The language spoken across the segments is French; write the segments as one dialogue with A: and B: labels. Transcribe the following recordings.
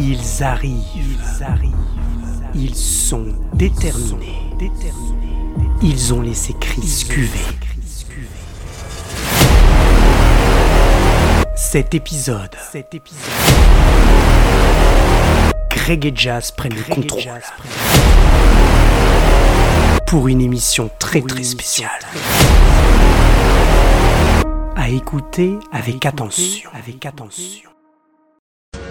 A: Ils arrivent, ils arrivent, ils sont déterminés, déterminés. Ils ont laissé Chris cuver. Cet épisode, cet épisode. Greg et Jazz prennent le contrôle. Pour une émission très très spéciale. À écouter avec attention, avec attention.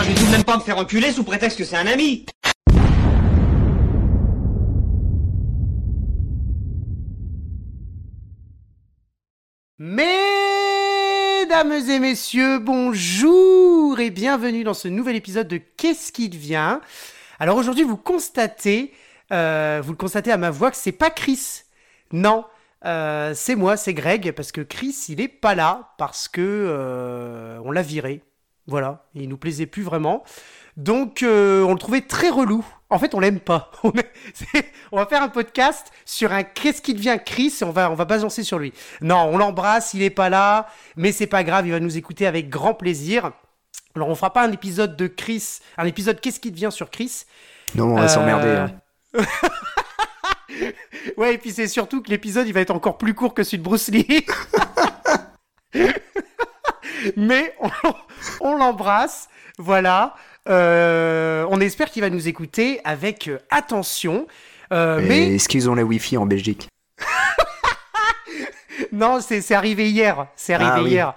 B: Je vais tout de même pas me faire enculer sous prétexte que c'est un ami.
A: Mesdames et messieurs, bonjour et bienvenue dans ce nouvel épisode de Qu'est-ce qui devient? Alors aujourd'hui, vous constatez, euh, vous le constatez à ma voix que c'est pas Chris. Non, euh, c'est moi, c'est Greg, parce que Chris, il est pas là parce que euh, on l'a viré. Voilà, il nous plaisait plus vraiment. Donc euh, on le trouvait très relou. En fait, on l'aime pas. On, est- c'est- on va faire un podcast sur un qu'est-ce qui devient Chris et on va on va balancer sur lui. Non, on l'embrasse, il est pas là, mais c'est pas grave, il va nous écouter avec grand plaisir. Alors on fera pas un épisode de Chris, un épisode qu'est-ce qui devient sur Chris?
C: Non, on va
A: Euh,
C: s'emmerder. hein.
A: Ouais, et puis c'est surtout que l'épisode il va être encore plus court que celui de Bruce Lee. Mais on, on l'embrasse, voilà. Euh, on espère qu'il va nous écouter avec euh, attention. Euh, mais
C: Est-ce qu'ils ont la Wi-Fi en Belgique?
A: Non, c'est arrivé hier. C'est arrivé
C: Ah oui.
A: hier.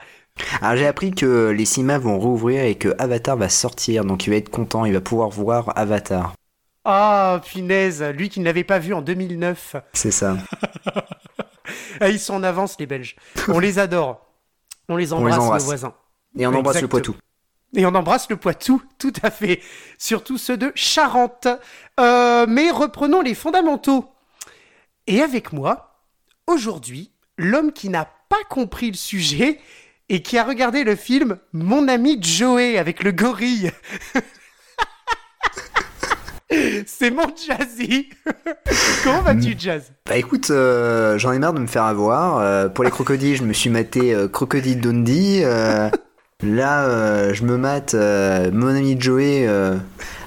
C: Alors j'ai appris que les cinémas vont rouvrir et que Avatar va sortir, donc il va être content, il va pouvoir voir Avatar.
A: Ah, punaise, lui qui ne l'avait pas vu en 2009.
C: C'est ça.
A: Ah, ils sont en avance, les Belges. On les adore. On les embrasse,
C: embrasse.
A: nos voisins.
C: Et on embrasse le. Poitou.
A: Et on embrasse le Poitou, tout à fait. Surtout ceux de Charente. Euh, mais reprenons les fondamentaux. Et avec moi, aujourd'hui, l'homme qui n'a pas compris le sujet et qui a regardé le film Mon ami Joey avec le gorille. C'est mon Jazzy. Comment vas-tu, Jazz
C: Bah écoute, euh, j'en ai marre de me faire avoir. Euh, pour les crocodiles, je me suis maté euh, Crocodile Dundee. Là, je me mate mon ami Joey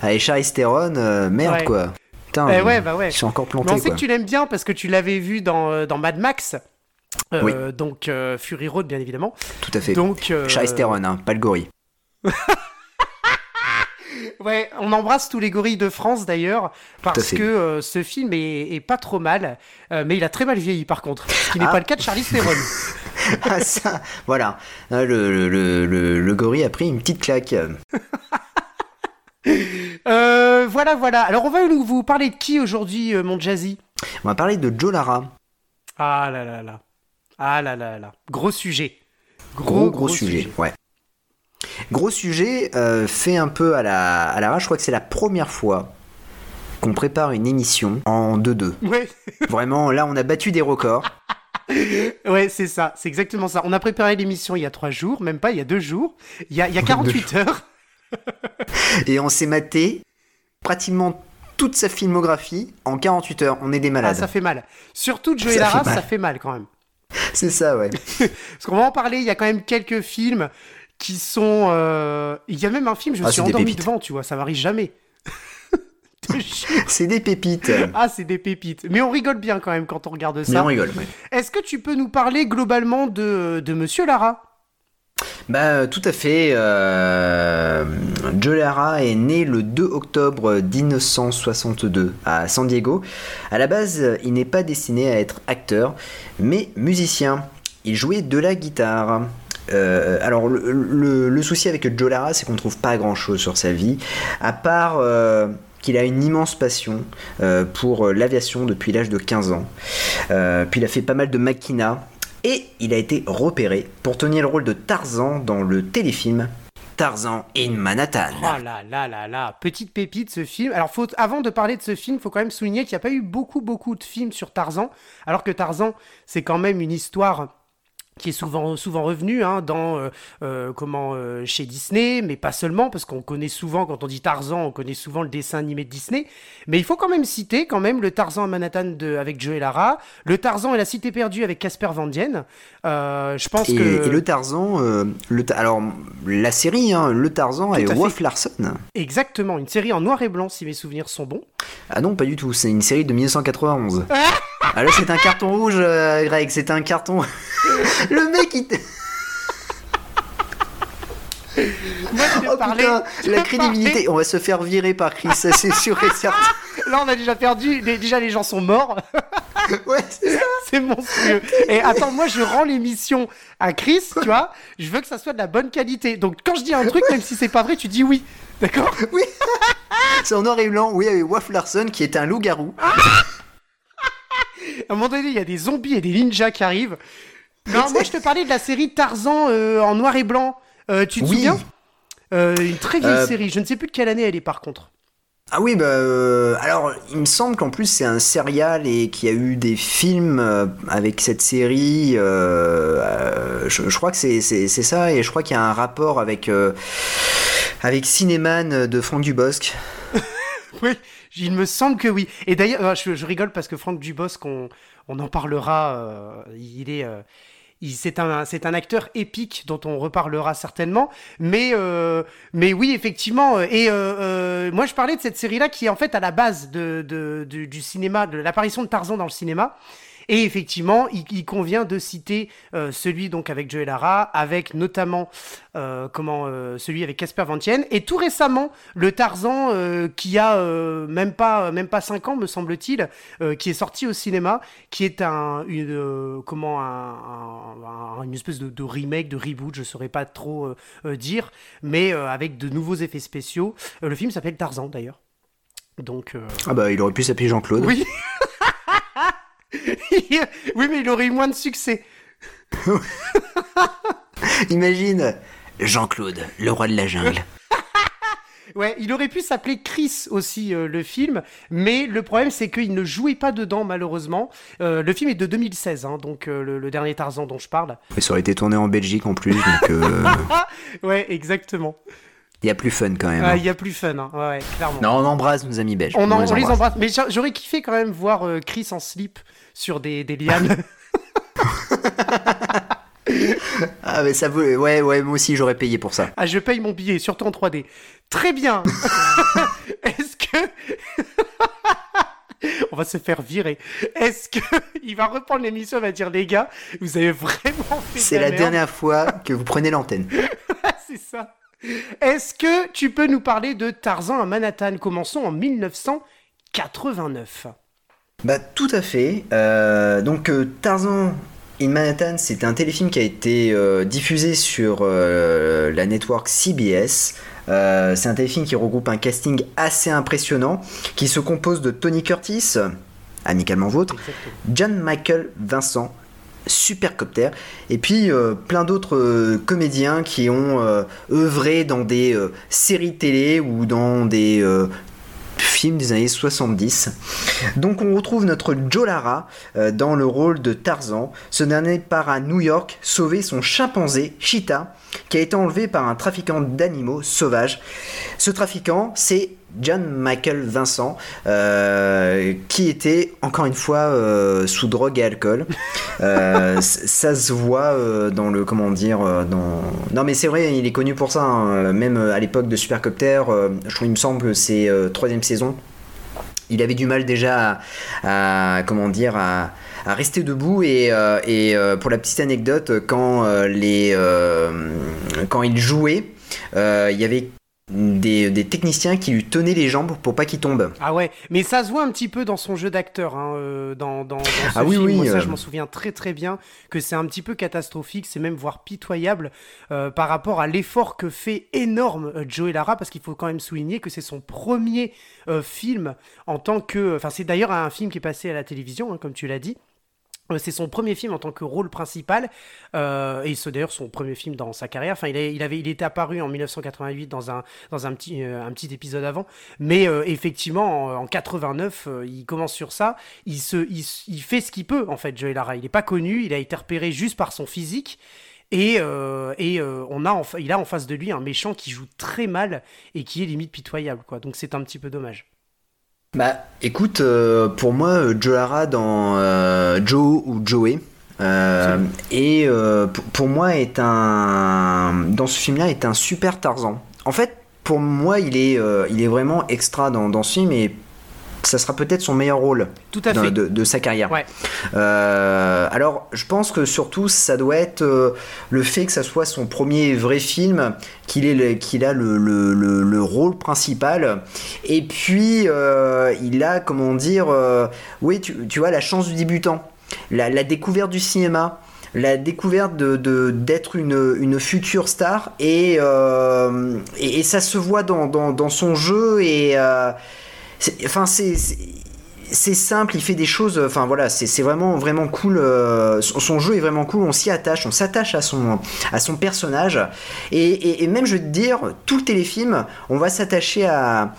C: avec Charlize Theron. Merde
A: Ouais.
C: quoi. Putain,
A: Eh ouais, bah ouais.
C: je suis encore
A: Mais
C: planté
A: on sait
C: quoi.
A: que tu l'aimes bien parce que tu l'avais vu dans, dans Mad Max.
C: Oui.
A: Donc Fury Road, bien évidemment.
C: Tout à fait.
A: Donc,
C: Theron, hein, pas le gorille.
A: Ouais, on embrasse tous les gorilles de France d'ailleurs, parce que euh, ce film est, est pas trop mal, euh, mais il a très mal vieilli par contre, ce qui n'est
C: Ah.
A: pas le cas de Charlie Theron.
C: Ah ça, voilà. Ah, Le, le, le, le- le gorille a pris une petite claque.
A: Euh, voilà, voilà. Alors on va vous parler de qui aujourd'hui, euh, mon Jazzy?
C: On va parler de Joe Lara.
A: Ah là là là. Ah là là là. Gros sujet.
C: Gros, gros, sujet. Ouais. Gros sujet, euh, fait un peu à la, à l'arrache. Je crois que c'est la première fois qu'on prépare une émission en 2-2.
A: Ouais,
C: Vraiment, là, on a battu des records.
A: ouais, c'est ça, c'est exactement ça. On a préparé l'émission il y a trois jours, même pas, il y a deux jours. Il y a, il y a 48 heures.
C: Et on s'est maté pratiquement toute sa filmographie en 48 heures. On est des
A: Ah,
C: malades.
A: ça fait mal. Surtout Joey
C: Ça
A: Lara, ça fait mal quand même.
C: C'est ça, ouais.
A: Parce qu'on va en parler, il y a quand même quelques films qui sont... euh, Il y a même un film, je me
C: Ah,
A: suis endormi devant, tu vois, ça m'arrive jamais.
C: C'est des pépites.
A: ah, c'est des pépites. Mais on rigole bien quand même quand on regarde
C: Mais
A: ça.
C: on rigole, ouais.
A: Est-ce que tu peux nous parler globalement de, de Monsieur Lara?
C: Bah, euh, tout à fait. Euh, Joe Lara est né le 2 octobre 1962 à San Diego. À la base, il n'est pas destiné à être acteur, mais musicien. Il jouait de la guitare. Euh, alors, le, souci avec Joe Lara, c'est qu'on trouve pas grand-chose sur sa vie, à part euh, qu'il a une immense passion euh, pour l'aviation depuis l'âge de 15 ans. Puis il a fait pas mal de maquina et il a été repéré pour tenir le rôle de Tarzan dans le téléfilm Tarzan in Manhattan.
A: Oh là là là là, petite pépite ce film. Alors faut, avant de parler de ce film, faut quand même souligner qu'il n'y a pas eu beaucoup beaucoup de films sur Tarzan, alors que Tarzan c'est quand même une histoire qui est souvent souvent revenu hein, dans euh, euh, comment euh, chez Disney, mais pas seulement parce qu'on connaît souvent quand on dit Tarzan, on connaît souvent le dessin animé de Disney. Mais il faut quand même citer quand même le Tarzan à Manhattan de, avec Joe et Lara, le Tarzan et la Cité perdue avec Casper Van Dien. je pense
C: et,
A: que
C: et le Tarzan, le alors la série, hein, le Tarzan et Wolf Larson.
A: Exactement, une série en noir et blanc si mes souvenirs sont bons.
C: Ah non, pas du tout. C'est une série de 1991. ah là, c'est un carton rouge, Greg. C'est un carton. le mec, il.
A: Moi, je
C: oh,
A: parler,
C: putain, la crédibilité, on va se faire virer par Chris, ça c'est sûr et certain.
A: Là, on a déjà perdu, déjà les gens sont morts.
C: ouais, c'est
A: monstrueux. Et attends, moi je rends l'émission à Chris, tu vois, je veux que ça soit de la bonne qualité. Donc quand je dis un truc, même si c'est pas vrai, tu dis oui. D'accord?
C: Oui. c'est en noir et blanc, oui, avec Wolf Larson qui est un loup-garou.
A: À un moment donné, il y a des zombies et des ninjas qui arrivent. Non, moi je te parlais de la série Tarzan euh, en noir et blanc. Euh, tu te
C: Oui.
A: souviens? Euh, Une très vieille
C: Euh,
A: série. Je ne sais plus de quelle année elle est par contre.
C: Ah oui, bah euh, alors il me semble qu'en plus c'est un serial et qu'il y a eu des films euh, avec cette série. euh, euh, je, je crois que c'est c'est- c'est ça et je crois qu'il y a un rapport avec euh, avec Cinéman de Franck Dubosc.
A: Oui, il me semble que oui. Et d'ailleurs, euh, je, rigole parce que Franck Dubosc, on, on en parlera. euh, il est. euh, c'est un, c'est un acteur épique dont on reparlera certainement, mais euh, mais oui effectivement. Et moi je parlais de cette série-là qui est en fait à la base de, du cinéma, de l'apparition de Tarzan dans le cinéma. Et effectivement, il, il convient de citer euh, celui donc avec Joe et Lara, avec notamment euh, comment euh, celui avec Casper Van Tien, et tout récemment le Tarzan qui a même pas même pas cinq ans me semble-t-il, qui est sorti au cinéma, qui est un une comment un, un- un- une espèce de, de remake, de reboot, je saurais pas trop dire, mais avec de nouveaux effets spéciaux. Le film s'appelle Tarzan d'ailleurs. Donc euh,
C: Ah bah il aurait pu s'appeler Jean-Claude.
A: oui. oui, mais il aurait eu moins de succès.
C: Imagine Jean-Claude, le roi de la jungle.
A: Ouais, il aurait pu s'appeler Chris aussi, euh, le film, mais le problème c'est qu'il ne jouait pas dedans malheureusement. Euh, le film est de 2016, hein, donc euh, le, le dernier Tarzan dont je parle.
C: Et ça aurait été tourné en Belgique en plus, donc
A: Ouais, exactement.
C: Il y a plus fun quand même.
A: Ah,
C: hein.
A: Il y a plus fun, hein. ouais, ouais, clairement.
C: Non, on embrasse nos amis belges.
A: on, en-
C: les
A: on les
C: embrasse.
A: mais j'a- j'aurais kiffé quand même voir euh, Chris en slip sur des, des lianes.
C: Ah mais ça vaut... Ouais, ouais, moi aussi j'aurais payé pour ça.
A: ah, je paye mon billet, surtout en 3D. Très bien. Est-ce que On va se faire virer. Est-ce que il va reprendre l'émission va dire les gars, vous avez vraiment fait
C: C'est la
A: merde.
C: dernière fois que vous prenez l'antenne.
A: C'est ça. Est-ce que tu peux nous parler de Tarzan à Manhattan? Commençons en 1989.
C: Bah tout à fait. Euh, donc euh, Tarzan in Manhattan, c'est un téléfilm qui a été euh, diffusé sur la network CBS. C'est un téléfilm qui regroupe un casting assez impressionnant, qui se compose de Tony Curtis, amicalement vôtre. John Michael Vincent, Supercopter, et puis euh, plein d'autres euh, comédiens qui ont euh, œuvré dans des séries télé ou dans des films des années 70. Donc on retrouve notre Joe Lara dans le rôle de Tarzan. Ce dernier part à New York sauver son chimpanzé Cheetah qui a été enlevé par un trafiquant d'animaux sauvages. Ce trafiquant, c'est John Michael Vincent, euh, qui était encore une fois euh, sous drogue et alcool. Euh, ça se voit euh, dans le comment dire euh, dans non mais c'est vrai il est connu pour ça hein. même euh, à l'époque de Supercopter euh, je trouve il me semble que c'est euh, troisième saison il avait du mal déjà à, à- comment dire à, à rester debout et, euh, et, euh, pour la petite anecdote quand euh, les euh, quand il jouait euh, il y avait des, des techniciens qui lui tenaient les jambes pour pas qu'il tombe
A: Ah ouais, mais ça se voit un petit peu dans son jeu d'acteur, hein, euh, dans, dans, dans ce
C: Ah oui,
A: film.
C: oui,
A: Moi, ça,
C: euh.
A: je m'en souviens très très bien que c'est un petit peu catastrophique, c'est même voire pitoyable euh, par rapport à l'effort que fait énorme Joe Lara, parce qu'il faut quand même souligner que c'est son premier euh, film en tant que. Enfin, c'est d'ailleurs un film qui est passé à la télévision, hein, comme tu l'as dit. Euh, C'est son premier film en tant que rôle principal, euh, et c'est d'ailleurs son premier film dans sa carrière. Enfin, il, avait, il était apparu en 1988 dans un, dans un petit, euh, un petit épisode avant, mais effectivement, en, en 89, euh, il commence sur ça. Il se, il, il fait ce qu'il peut en fait, Joey Lara. Il n'est pas connu, il a été repéré juste par son physique. Et, et on a il a en face de lui un méchant qui joue très mal et qui est limite pitoyable, quoi. Donc c'est un petit peu dommage.
C: Bah, écoute, euh, pour moi, euh, Joe Lara dans euh, Joe ou Joey, euh, et euh, pour, moi est un dans ce film-là est un super Tarzan. En fait, pour moi, il est euh, il est vraiment extra dans, dans ce film et ça sera peut-être son meilleur rôle
A: Tout à
C: de,
A: fait.
C: de- de sa carrière.
A: Ouais.
C: Euh, alors, je pense que surtout, ça doit être euh, le fait que ça soit son premier vrai film, qu'il a le, le- le- le rôle principal. Et puis, euh, il a, comment dire, oui, tu, tu vois, la chance du débutant, la, la découverte du cinéma. La découverte de d'être une, une future star et, euh, et, et ça se voit dans, dans, dans son jeu et euh, enfin c'est simple, il fait des choses. Enfin voilà, c'est vraiment vraiment cool. euh, son, jeu est vraiment cool. On s'y attache, on s'attache à son à son personnage. Et, et- même je vais te dire, tout le téléfilm, on va s'attacher à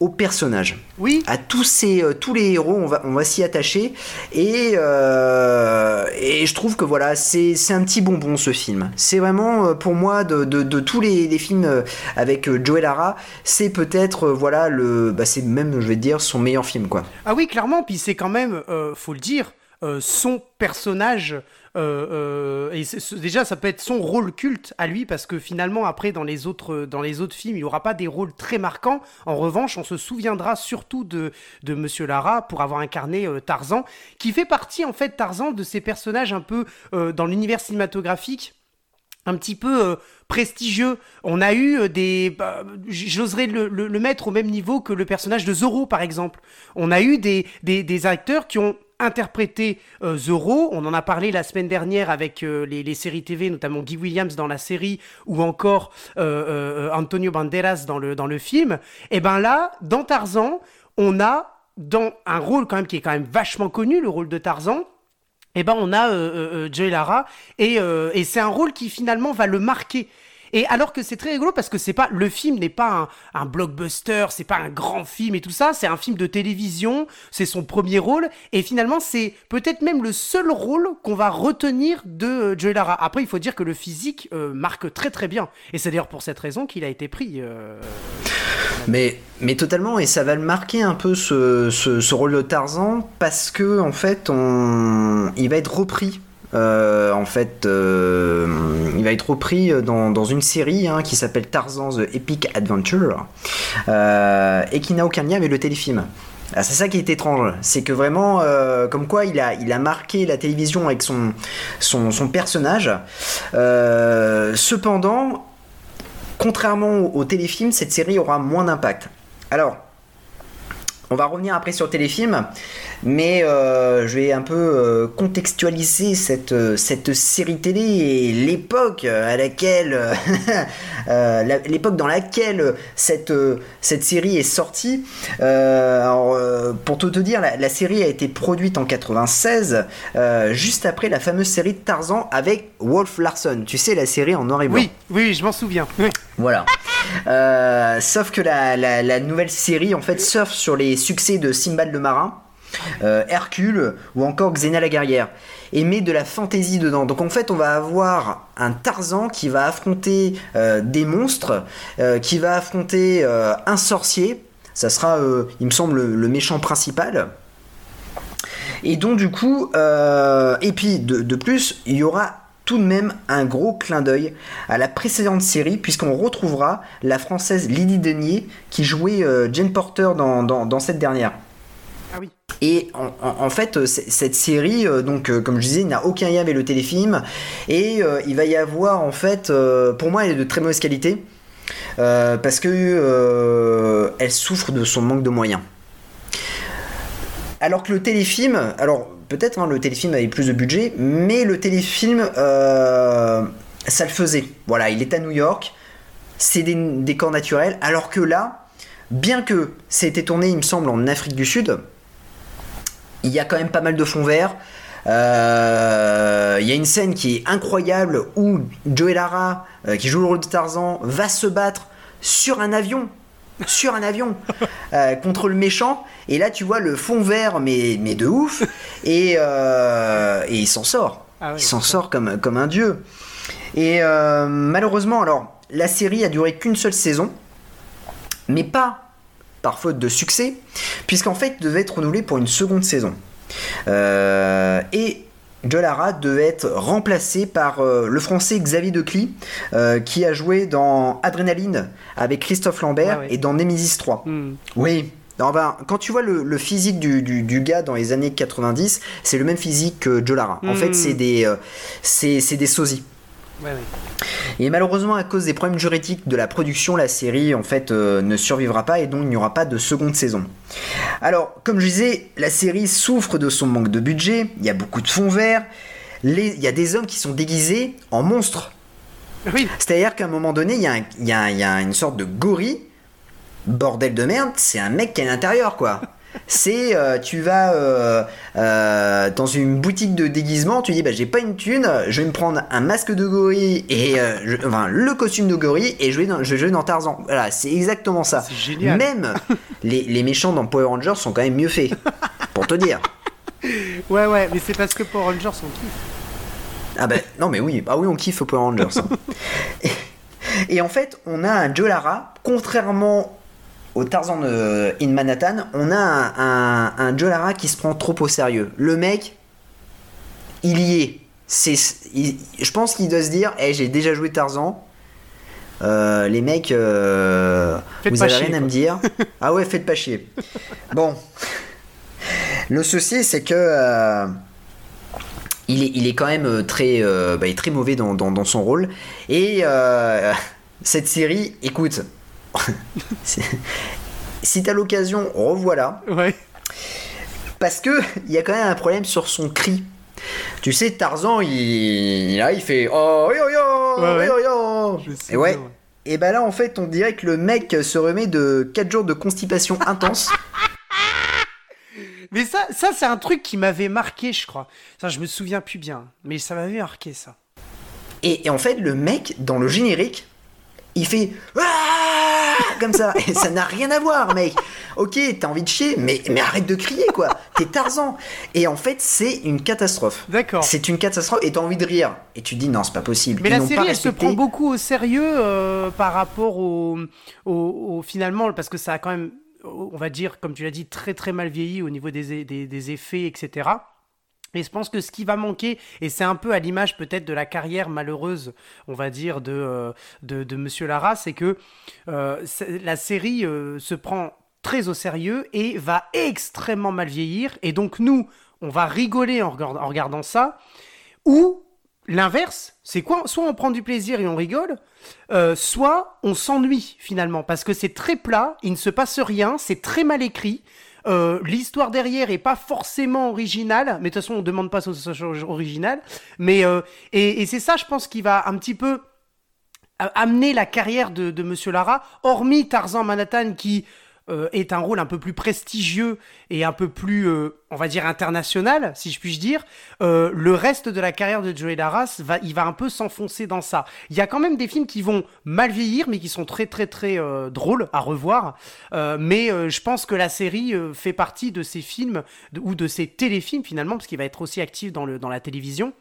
C: au personnage,
A: Oui,
C: à tous ces euh, tous les héros, on va on va s'y attacher. Et euh, et je trouve que voilà, c'est c'est un petit bonbon ce film. C'est vraiment euh, pour moi de, de, de tous les, les films avec euh, Joe Lara, c'est peut-être voilà le bah, c'est même je vais dire son meilleur film quoi.
A: Ah oui, clairement, puis c'est quand même, euh, faut le dire, son personnage. Euh, euh, et déjà, ça peut être son rôle culte à lui, parce que finalement, après, dans les autres, dans les autres films, il n'aura pas des rôles très marquants. En revanche, on se souviendra surtout de, de Monsieur Lara pour avoir incarné euh, Tarzan, qui fait partie, en fait, Tarzan, de ces personnages un peu dans l'univers cinématographique un petit peu prestigieux. On a eu des... bah, J'oserais le, le- le mettre au même niveau que le personnage de Zorro, par exemple. On a eu des, des, des acteurs qui ont interprété euh, Zorro, on en a parlé la semaine dernière avec euh, les, séries TV, notamment Guy Williams dans la série, ou encore euh, euh, Antonio Banderas dans le, dans le film. Et ben là, dans Tarzan, on a dans un rôle quand même qui est quand même vachement connu, le rôle de Tarzan, eh ben on a euh, euh, Joey Lara et, et c'est un rôle qui finalement va le marquer. Et alors que c'est très rigolo parce que c'est pas le film n'est pas un, un blockbuster, c'est pas un grand film et tout ça, c'est un film de télévision, c'est son premier rôle et finalement c'est peut-être même le seul rôle qu'on va retenir de euh, Joey Lara. Après il faut dire que le physique euh, marque très très bien et c'est d'ailleurs pour cette raison qu'il a été pris. euh,
C: Mais, mais totalement, et ça va le marquer un peu ce, ce, ce rôle de Tarzan parce que en fait, on, il va être repris. Euh, en fait, euh, il va être repris dans, dans une série hein, qui s'appelle Tarzan The Epic Adventure euh, et qui n'a aucun lien avec le téléfilm. Ah, c'est ça qui est étrange, c'est que vraiment, euh, comme quoi il a, il a marqué la télévision avec son, son, son personnage. Euh, cependant, contrairement au, au téléfilm, cette série aura moins d'impact. Alors, on va revenir après sur le téléfilm, mais euh, je vais un peu euh, contextualiser cette, euh, cette série télé et l'époque à laquelle, euh, la- l'époque dans laquelle cette, cette série est sortie. Alors, pour tout te dire, la, la série a été produite en 96, euh, juste après la fameuse série de Tarzan avec Wolf Larson. Tu sais, la série en noir et blanc.
A: Oui, oui, je m'en souviens. Oui.
C: Voilà. Sauf que la, la- la nouvelle série en fait surfe sur les succès de Simbad le marin, euh, Hercule ou encore Xena la guerrière et met de la fantaisie dedans. Donc en fait on va avoir un Tarzan qui va affronter euh, des monstres, euh, qui va affronter un sorcier. Ça sera, il me semble, le, méchant principal. Et donc du coup, et puis de plus, il y aura tout de même un gros clin d'œil à la précédente série, puisqu'on retrouvera la française Lydie Denier qui jouait euh, Jane Porter dans, dans- dans cette dernière.
A: Ah oui.
C: Et en, en- en fait, euh, cette série, euh, donc euh, comme je disais, n'a aucun lien avec le téléfilm. Et il va y avoir, en fait, pour moi, elle est de très mauvaise qualité. parce que elle souffre de son manque de moyens. Alors que le téléfilm, alors peut-être hein, le téléfilm avait plus de budget, mais le téléfilm, euh, ça le faisait. Voilà, il est à New York, c'est des décors naturels, alors que là, bien que ça ait été tourné, il me semble, en Afrique du Sud, il y a quand même pas mal de fonds verts. Euh, Il y a une scène qui est incroyable où Joey Lara, euh, qui joue le rôle de Tarzan, va se battre sur un avion. Sur un avion euh, contre le méchant. Et là tu vois le fond vert mais, mais de ouf. Et, euh, et il s'en sort.
A: Ah
C: il s'en sort comme, comme un dieu. Et euh, malheureusement alors la série a duré qu'une seule saison mais pas par faute de succès, puisqu'en fait, devait être renouvelé pour une seconde saison. Et Joe Lara devait être remplacé par euh, le français Xavier Decly, euh, qui a joué dans Adrénaline avec Christophe Lambert
A: Ah ouais.
C: et dans Nemesis 3.
A: Hmm.
C: Oui. Non, ben, quand tu vois le, le physique du, du- du gars dans les années 90, c'est le même physique que Joe Lara. En
A: Mm.
C: fait, c'est des, euh, c'est des sosies.
A: Ouais, ouais.
C: Et malheureusement, à cause des problèmes juridiques de la production, la série en fait euh, ne survivra pas et donc il n'y aura pas de seconde saison. Alors, comme je disais, la série souffre de son manque de budget. Il y a beaucoup de fonds verts. Les- Il y a des hommes qui sont déguisés en monstres.
A: Oui,
C: C'est-à-dire qu'à un moment donné, il y, a un- il y a- il y a une sorte de gorille. Bordel de merde, c'est un mec qui est à l'intérieur, quoi. C'est, euh, tu vas euh, euh, dans une boutique de déguisement, tu dis, bah j'ai pas une thune, je vais me prendre un masque de gorille et je- enfin le costume de gorille et je vais dans, je vais dans Tarzan. Voilà, c'est exactement ça.
A: Génial.
C: Même les, les méchants dans Power Rangers sont quand même mieux faits, pour te dire.
A: ouais, ouais, mais c'est parce que Power Rangers on kiffe.
C: Ah ben non mais oui, bah oui on kiffe Power Rangers. hein. et, et en fait, on a un Joe Lara, contrairement au Tarzan de In Manhattan, on a un, un, un Joe Lara qui se prend trop au sérieux. Le mec, il y est. C'est, il- je pense qu'il doit se dire, Eh, j'ai déjà joué Tarzan. Euh, les mecs, euh, vous avez
A: chier,
C: rien à me dire. Ah ouais, faites pas chier. Bon, le souci c'est que euh, il est, il est quand même très, bah, très mauvais dans, dans- dans son rôle. Et cette série, écoute, si t'as l'occasion, revoilà.
A: Ouais.
C: Parce que il y a quand même un problème sur son cri. Tu sais, Tarzan, il, là, il fait oh yo yo,
A: Ouais,
C: yo yo. Et ouais.
A: bien, ouais.
C: Et bah là, en fait, on dirait que le mec se remet de 4 jours de constipation intense.
A: Mais ça, ça c'est un truc qui m'avait marqué, je crois. Ça, je me souviens plus bien, mais ça m'avait marqué ça.
C: Et, et en fait, le mec, dans le générique, il fait comme ça. Et ça n'a rien à voir, mec. Ok, t'as envie de chier, mais, mais arrête de crier, quoi. T'es Tarzan. Et en fait, c'est une catastrophe.
A: D'accord.
C: C'est une catastrophe et t'as envie de rire. Et tu te dis non, c'est pas possible.
A: Mais
C: Ils
A: la série, elle se prend beaucoup au sérieux euh, par rapport au, au, au- finalement, parce que ça a quand même, on va dire, comme tu l'as dit, très très mal vieilli au niveau des, des, des effets, etc. Et je pense que ce qui va manquer, et c'est un peu à l'image peut-être de la carrière malheureuse, on va dire, de, euh, de, Monsieur Lara, c'est que euh, la série euh, se prend très au sérieux et va extrêmement mal vieillir. Et donc nous, on va rigoler en, regard- en regardant ça. Ou l'inverse, c'est quoi Soit on prend du plaisir et on rigole, soit on s'ennuie finalement, parce que c'est très plat, il ne se passe rien, c'est très mal écrit. Euh, L'histoire derrière est pas forcément originale, mais de toute façon on demande pas ce soit original. Mais euh, et, et c'est ça, je pense, qui va un petit peu a- amener la carrière de, de Monsieur Lara, hormis Tarzan Manhattan qui euh, est un rôle un peu plus prestigieux et un peu plus, euh, on va dire, international, si je puis dire, euh, le reste de la carrière de Joey Lara, va, il va un peu s'enfoncer dans ça. Il y a quand même des films qui vont mal vieillir, mais qui sont très très très drôles à revoir. Mais je pense que la série fait partie de ces films, ou de ces téléfilms finalement, parce qu'il va être aussi actif dans, le, dans la télévision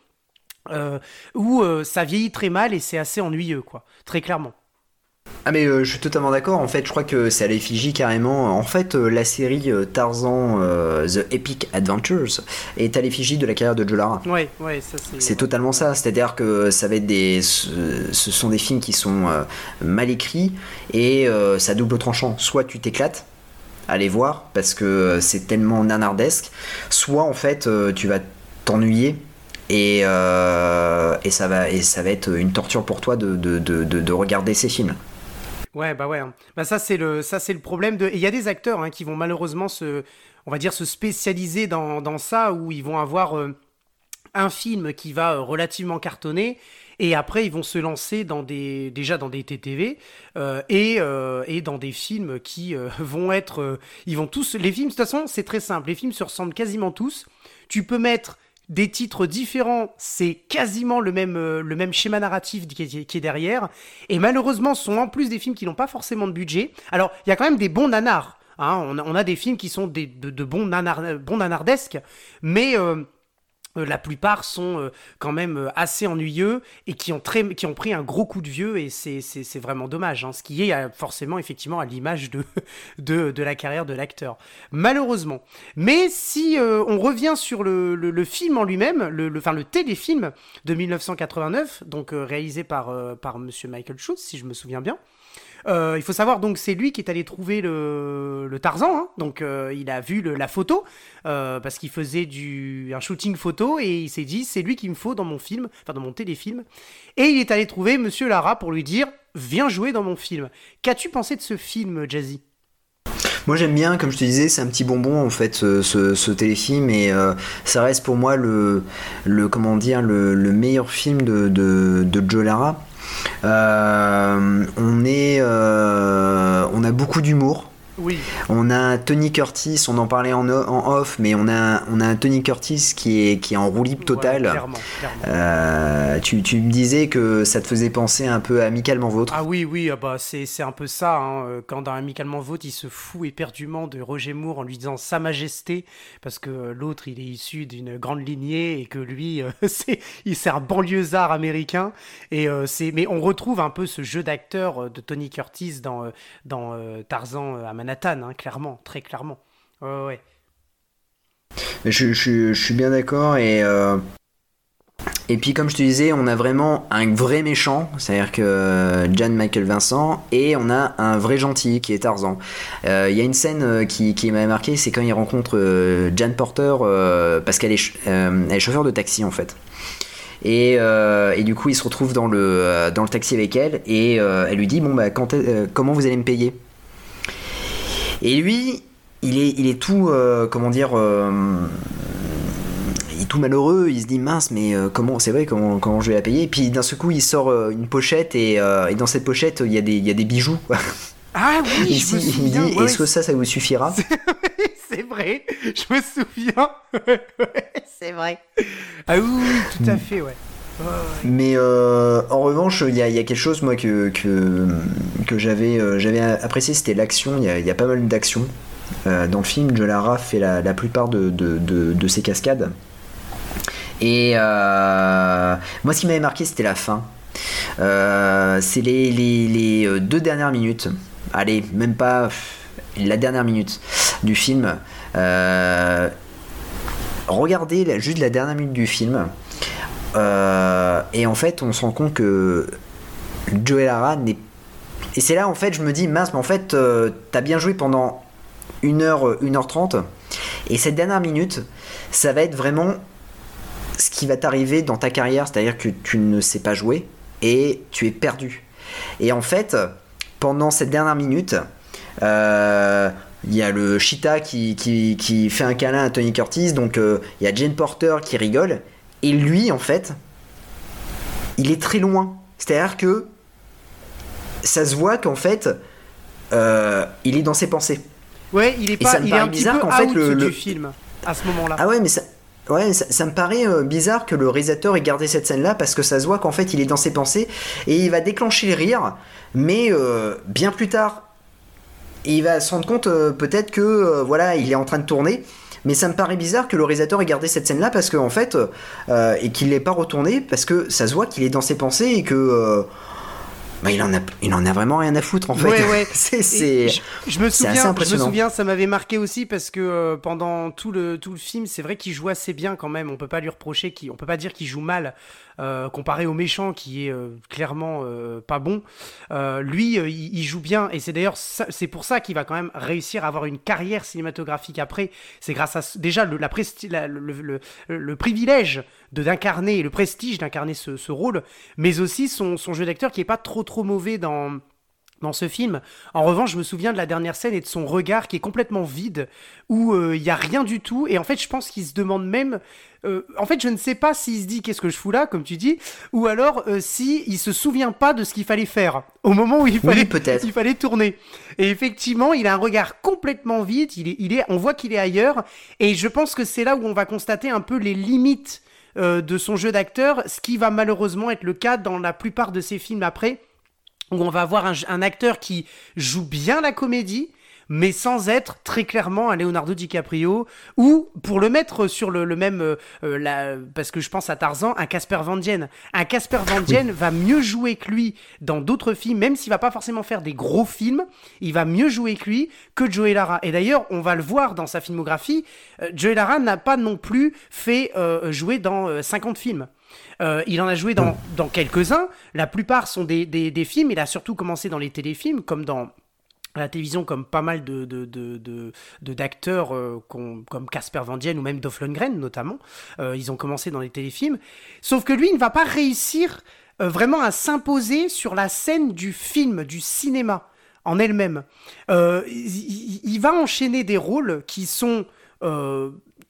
A: où ça vieillit très mal et c'est assez ennuyeux, quoi, très clairement.
C: Ah mais euh, je suis totalement d'accord, en fait je crois que c'est à l'effigie carrément. En fait euh, la série euh, Tarzan The Epic Adventures est à l'effigie de la carrière de Joe Lara.
A: Ouais, ouais, ça c'est.
C: C'est totalement ça, c'est-à-dire que ça va être des, ce, sont des films qui sont mal écrits et ça double tranchant. Soit tu t'éclates à les voir parce que c'est tellement nanardesque, soit en fait tu vas t'ennuyer et, et ça va et ça va être une torture pour toi de, de- de regarder ces films.
A: Ouais, bah ouais. hein. Bah ça c'est le, ça c'est le problème de. Il y a des acteurs hein, qui vont malheureusement se, on va dire, se spécialiser dans, dans ça où ils vont avoir euh, un film qui va euh, relativement cartonner et après ils vont se lancer dans des, déjà dans des TTV euh, et, et dans des films qui vont être, ils vont tous, les films de toute façon c'est très simple, les films se ressemblent quasiment tous. Tu peux mettre des titres différents, c'est quasiment le même, euh, le même schéma narratif qui est, derrière. Et malheureusement, ce sont en plus des films qui n'ont pas forcément de budget. Alors, il y a quand même des bons nanars. Hein. On, a, des films qui sont des, de, bons, nanar, bons nanardesques, mais euh, la plupart sont euh, quand même euh, assez ennuyeux et qui ont, très, qui ont pris un gros coup de vieux et c'est vraiment dommage. Hein, ce qui est forcément effectivement à l'image de, de, de, la carrière de l'acteur. Malheureusement. Mais si on revient sur le, le, le film en lui-même, le, le, enfin, le téléfilm de 1989, donc réalisé par, par Monsieur Michael Schultz, si je me souviens bien, euh, il faut savoir donc c'est lui qui est allé trouver le, Tarzan. Hein. Donc euh, il a vu la photo euh, parce qu'il faisait un shooting photo et il s'est dit c'est lui qu'il me faut dans mon film, enfin dans mon téléfilm. Et il est allé trouver Monsieur Lara pour lui dire viens jouer dans mon film. Qu'as-tu pensé de ce film, Jazzy?
C: Moi j'aime bien, comme je te disais, c'est un petit bonbon en fait ce, téléfilm et euh, ça reste pour moi le, comment dire le, le meilleur film de Joe Lara. Euh, on est, euh, on a beaucoup d'humour.
A: Oui.
C: On a Tony Curtis, on en parlait en, off, mais on a, on a un Tony Curtis qui est, qui est en roue libre totale.
A: Ouais, clairement, clairement.
C: Euh, tu, tu, me disais que ça te faisait penser un peu à Amicalement Vôtre.
A: Ah oui, oui, ah bah c'est, c'est un peu ça. Hein. Quand dans Amicalement Vôtre, il se fout éperdument de Roger Moore en lui disant Sa Majesté, parce que l'autre, il est issu d'une grande lignée et que lui, c'est, il, c'est un banlieusard américain. Et, euh, c'est, mais on retrouve un peu ce jeu d'acteur de Tony Curtis dans, dans euh, Tarzan à Manhattan, hein, clairement, très clairement. Ouais, ouais.
C: Je, je, suis bien d'accord et. Euh... Et puis comme je te disais, on a vraiment un vrai méchant, c'est-à-dire que John Michael Vincent, et on a un vrai gentil qui est Tarzan. Il euh, y a une scène qui, m'a marqué, c'est quand il rencontre euh, Jan Porter, euh, parce qu'elle est, chauffeur de taxi en fait. Et, euh, du coup, il se retrouve dans le, dans le taxi avec elle, et euh, elle lui dit Bon, bah, quand comment vous allez me payer? Et lui, il est, il est tout, euh, comment dire, euh, il est tout malheureux. Il se dit mince, mais euh, comment, c'est vrai, comment, comment je vais la payer? Et puis d'un seul coup, il sort euh, une pochette et, euh, et, dans cette pochette, il y a des, il y a des bijoux.
A: Ah oui,
C: il,
A: je me
C: il dit
A: ouais,
C: est-ce que ça, ça vous suffira?
A: C'est vrai, je me souviens. c'est vrai. Ah oui, oui, tout à fait, ouais.
C: Mais euh, en revanche, il y, a quelque chose moi que que, euh, j'avais apprécié, c'était l'action. Il y, a pas mal d'action euh, dans le film. Joe Lara fait la, plupart de, de, ses cascades. Et moi, ce qui m'avait marqué, c'était la fin. C'est les, les, deux dernières minutes. Allez, même pas la dernière minute du film. Regardez juste la dernière minute du film. Euh, et en fait, on se rend compte que Joe Lara n'est. Et c'est là, en fait, je me dis, mince, mais en fait, euh, t'as bien joué pendant 1h, 1h30. Et cette dernière minute, ça va être vraiment ce qui va t'arriver dans ta carrière, c'est-à-dire que tu ne sais pas jouer et tu es perdu. Et en fait, pendant cette dernière minute, euh, il y a le Cheetah qui, qui, fait un câlin à Tony Curtis, donc euh, il y a Jane Porter qui rigole, et lui, en fait, il est très loin. C'est-à-dire que ça se voit qu'en fait, euh, il est dans ses pensées.
A: Ouais, il est pas, il est un petit peu qu'en fait, le, film à ce moment-là.
C: Ah ouais, mais ça, Ouais, ça, ça, me paraît euh, bizarre que le réalisateur ait gardé cette scène-là parce que ça se voit qu'en fait il est dans ses pensées et il va déclencher le rire, mais euh, bien plus tard, il va se rendre compte peut-être que voilà il est en train de tourner. Mais ça me paraît bizarre que le réalisateur ait gardé cette scène-là parce qu'en fait et qu'il l'ait pas retourné parce que ça se voit qu'il est dans ses pensées et que bah, il en a il en a vraiment rien à foutre en fait.
A: Ouais, ouais.
C: c'est c'est
A: je, je, me souviens je me souviens ça m'avait marqué aussi parce que euh, pendant tout le tout le film, c'est vrai qu'il joue assez bien quand même, on peut pas lui reprocher qu'il on peut pas dire qu'il joue mal euh, comparé au méchant qui est euh, clairement pas bon. lui il, il, joue bien et c'est d'ailleurs c'est pour ça qu'il va quand même réussir à avoir une carrière cinématographique après, c'est grâce à déjà le la presti la, le, le, le, privilège d'incarner le prestige d'incarner ce, ce, rôle, mais aussi son, son jeu d'acteur qui est pas trop trop mauvais dans dans ce film. En revanche, je me souviens de la dernière scène et de son regard qui est complètement vide, où euh, il y a rien du tout. Et en fait, je pense qu'il se demande même. euh, en fait, je ne sais pas s'il se dit qu'est-ce que je fous là, comme tu dis, ou alors euh, si il se souvient pas de ce qu'il fallait faire au moment où il fallait, il fallait tourner. Et effectivement, il a un regard complètement vide. Il est, il est, on voit qu'il est ailleurs. Et je pense que c'est là où on va constater un peu les limites euh, de son jeu d'acteur, ce qui va malheureusement être le cas dans la plupart de ses films après où on va avoir un, un acteur qui joue bien la comédie, mais sans être très clairement un Leonardo DiCaprio, ou pour le mettre sur le, le même, euh, euh, la- parce que je pense à Tarzan, un Casper Van Dien. Un Casper Van Dien va mieux jouer que lui dans d'autres films, même s'il va pas forcément faire des gros films, il va mieux jouer que lui que Joey Lara. Et d'ailleurs, on va le voir dans sa filmographie, euh, Joey Lara n'a pas non plus fait euh, jouer dans euh, 50 films. Euh, il en a joué dans, dans quelques-uns. La plupart sont des, des, des films. Il a surtout commencé dans les téléfilms, comme dans à la télévision, comme pas mal de, d'acteurs euh, comme Casper Van Dien ou même Dolph Lundgren notamment. Euh, ils ont commencé dans les téléfilms. Sauf que lui, il ne va pas réussir euh, vraiment à s'imposer sur la scène du film, du cinéma en elle-même. Il, va enchaîner des rôles qui sont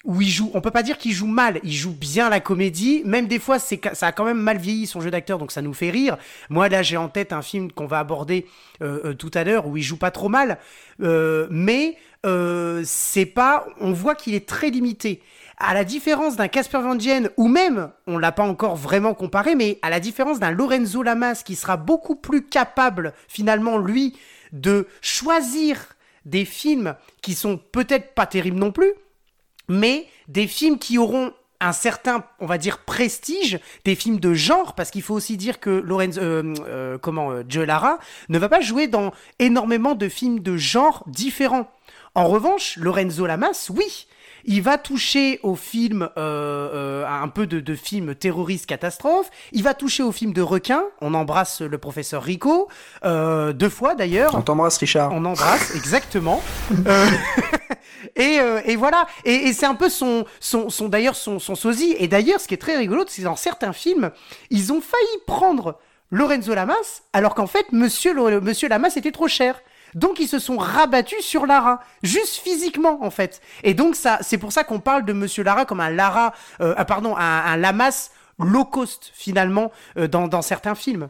A: où il joue. On peut pas dire qu'il joue mal. Il joue bien la comédie. Même des fois, c'est ça a quand même mal vieilli son jeu d'acteur, donc ça nous fait rire. Moi là, j'ai en tête un film qu'on va aborder euh, euh, tout à l'heure où il joue pas trop mal, Euh, mais euh, c'est pas. On voit qu'il est très limité. À la différence d'un Casper Van Dien, ou même, on l'a pas encore vraiment comparé, mais à la différence d'un Lorenzo Lamas qui sera beaucoup plus capable, finalement, lui, de choisir des films qui sont peut-être pas terribles non plus, mais des films qui auront un certain, on va dire, prestige, des films de genre, parce qu'il faut aussi dire que Lorenzo, euh, euh, comment, euh, Joe Lara ne va pas jouer dans énormément de films de genre différents. En revanche, Lorenzo Lamas, oui, il va toucher aux films, euh, euh, un peu de, de films terroristes catastrophes. Il va toucher aux films de requins. On embrasse le professeur Rico euh, deux fois d'ailleurs.
C: On t'embrasse, Richard.
A: On embrasse, exactement. Euh, et, euh, et voilà. Et, et c'est un peu son, son, son d'ailleurs son, son sosie. Et d'ailleurs, ce qui est très rigolo, c'est que dans certains films, ils ont failli prendre Lorenzo Lamas, alors qu'en fait, Monsieur, Monsieur Lamas était trop cher. Donc ils se sont rabattus sur Lara, juste physiquement en fait. Et donc ça, c'est pour ça qu'on parle de Monsieur Lara comme un Lara, euh, ah, pardon, un, un Lamas low cost finalement euh, dans, dans certains films.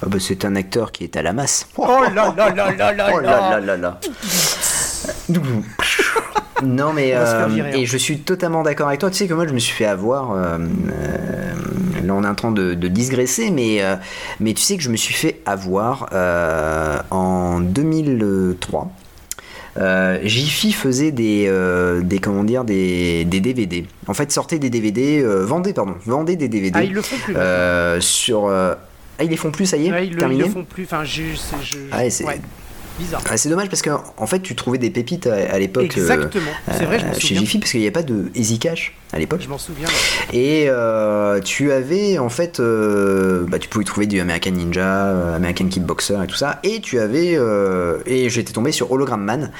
C: Ah bah, c'est un acteur qui est à la masse.
A: Oh là là là là là
C: Oh là là là là. Non mais euh,
A: hein.
C: et je suis totalement d'accord avec toi. Tu sais que moi je me suis fait avoir. euh, euh, là on est en train de, de digresser, mais mais tu sais que je me suis fait avoir en 2003. Euh, Jiffy faisait des, euh, des comment dire des, des DVD. En fait, sortait des DVD, euh, vendait pardon, vendait des DVD
A: Ah, ils le font plus.
C: sur. Ah, ils les font plus, ça y est,
A: Ouais, ils, le, ils
C: terminé.
A: le font plus. Enfin, je, c'est- je,
C: Ah ouais, c'est-
A: bizarre.
C: Ah, c'est dommage parce que en fait, tu trouvais des pépites à, à l'époque. euh,
A: Exactement. c'est vrai, je m'en
C: euh, chez. Jiffy parce qu'il n'y avait pas de Easy Cash à l'époque.
A: Je m'en souviens. ouais.
C: Et euh, tu avais en fait, euh, bah, tu pouvais trouver du American Ninja, American Kickboxer et tout ça. Et tu avais, et j'étais tombé sur Hologram Man.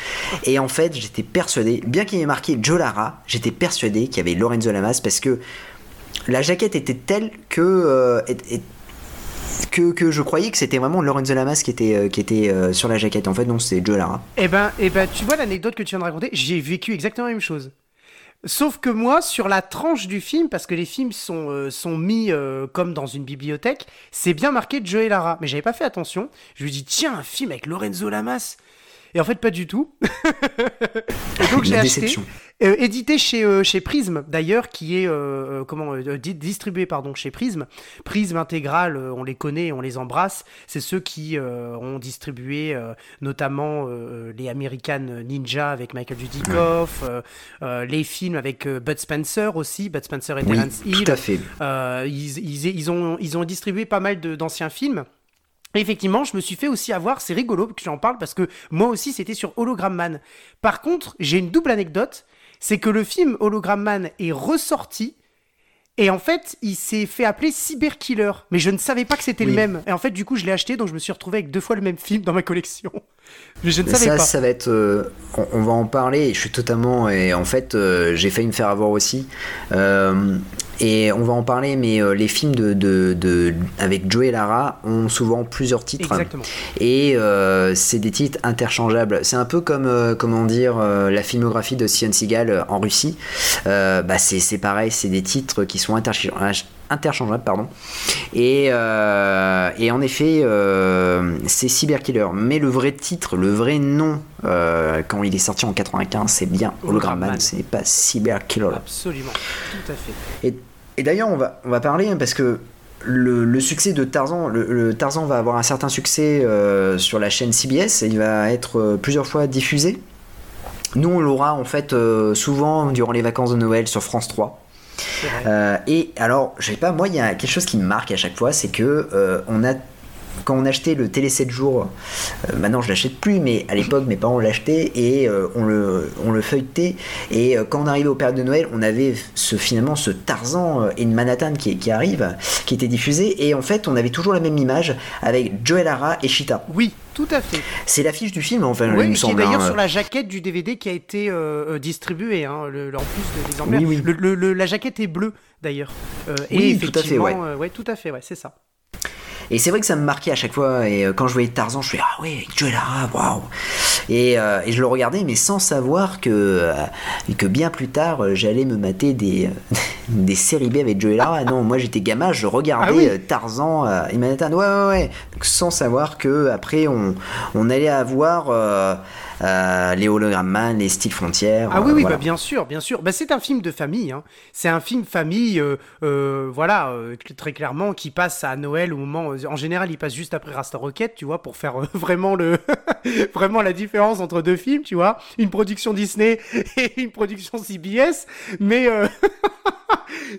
C: Et en fait, j'étais persuadé, bien qu'il y ait marqué Joe Lara, j'étais persuadé qu'il y avait Lorenzo Lamas parce que la jaquette était telle que et- et- que, je croyais que c'était vraiment Lorenzo Lamas qui était, euh, qui était euh, sur la jaquette. En fait, non, c'est Joe Lara.
A: Eh ben, eh ben, tu vois l'anecdote que tu viens de raconter, j'ai vécu exactement la même chose. Sauf que moi, sur la tranche du film, parce que les films sont, euh, sont mis comme dans une bibliothèque, c'est bien marqué Joe Lara. Mais j'avais pas fait attention. Je lui dis, tiens, un film avec Lorenzo Lamas. Et en fait, pas du tout. et donc, j'ai acheté. Euh, édité chez, euh, chez Prism, d'ailleurs, qui est euh, comment di- distribué pardon chez Prism. Prism intégral, on les connaît, on les embrasse. C'est ceux qui ont distribué notamment les American Ninja avec Michael Dudikoff, les films avec Bud Spencer aussi, Bud Spencer et
C: Oui,
A: Terence Hill.
C: tout à fait.
A: Ils, ils, ils ont, ils ont distribué pas mal d'anciens films. Et effectivement, je me suis fait aussi avoir, c'est rigolo que j'en parle parce que moi aussi c'était sur Hologram Man. Par contre, j'ai une double anecdote, c'est que le film Hologram Man est ressorti et en fait, il s'est fait appeler Cyberkiller, mais je ne savais pas que c'était le même. Et en fait, du coup, je l'ai acheté, donc je me suis retrouvé avec deux fois le même film dans ma collection. Mais je ne
C: Mais
A: savais
C: ça,
A: pas.
C: ça va être. euh, on, on va en parler. Je suis totalement. Et en fait, euh, j'ai failli me faire avoir aussi. Euh, Et on va en parler, mais euh, les films de, de, de- avec Joe et Lara ont souvent plusieurs titres.
A: Exactement.
C: Et euh, c'est des titres interchangeables. C'est un peu comme, euh, comment dire, la filmographie de Steven Seagal en Russie. Bah c'est pareil, c'est des titres qui sont interchangeables. pardon. Et, euh, et en effet, euh, c'est Cyberkiller. Mais le vrai titre, le vrai nom, euh, quand il est sorti en 95, c'est bien
A: Hologram
C: Hologram
A: Man.
C: Man, c'est pas Cyberkiller.
A: Absolument, tout à fait.
C: Et, et d'ailleurs, on va, on va parler hein, parce que le, le succès de Tarzan, le, le Tarzan va avoir un certain succès euh, sur la chaîne CBS et il va être euh, plusieurs fois diffusé. Nous, on l'aura en fait euh, souvent durant les vacances de Noël sur France 3.
A: C'est vrai.
C: Euh, et alors, je sais pas, moi, il y a quelque chose qui me marque à chaque fois, c'est que on a quand on achetait le télé 7 jours, euh, maintenant je l'achète plus, mais à l'époque mes parents l'achetaient et euh, on, le, on le feuilletait. Et euh, quand on arrivait aux périodes de Noël, on avait ce, finalement ce Tarzan et une Manhattan qui, qui arrive, qui était diffusé. Et en fait, on avait toujours la même image avec Joe Lara et Cheetah.
A: Oui, tout à fait.
C: C'est l'affiche du film, enfin, il
A: Oui,
C: me
A: qui est
C: semble.
A: d'ailleurs
C: hein.
A: sur la jaquette du DVD qui a été euh, euh, distribué, hein, le- le- en plus de-.
C: Oui, oui.
A: Le- la jaquette est bleue d'ailleurs.
C: Oui,
A: et
C: tout à fait,
A: effectivement,
C: ouais.
A: ouais, tout à fait, ouais, c'est ça.
C: Et c'est vrai que ça me marquait à chaque fois. Et euh, quand je voyais Tarzan, je fais Ah ouais, avec Joe Lara, waouh et, euh, et je le regardais, mais sans savoir que, euh, que bien plus tard, j'allais me mater des, des séries B avec Joe Lara. Non, moi j'étais gamin, je regardais
A: Ah oui.
C: Tarzan et Manhattan. Ouais, ouais, ouais. Donc, sans savoir que après on, on allait avoir euh, les Hologram Man, les Steel Frontières.
A: Ah oui,
C: euh,
A: oui,
C: voilà.
A: bah, bien sûr, bien sûr. Bah, c'est un film de famille. hein. C'est un film famille, euh, voilà, très clairement, qui passe à Noël au moment. En général, il passe juste après Rasta Rocket, tu vois, pour faire vraiment le, vraiment la différence entre deux films, tu vois, une production Disney et une production CBS. Mais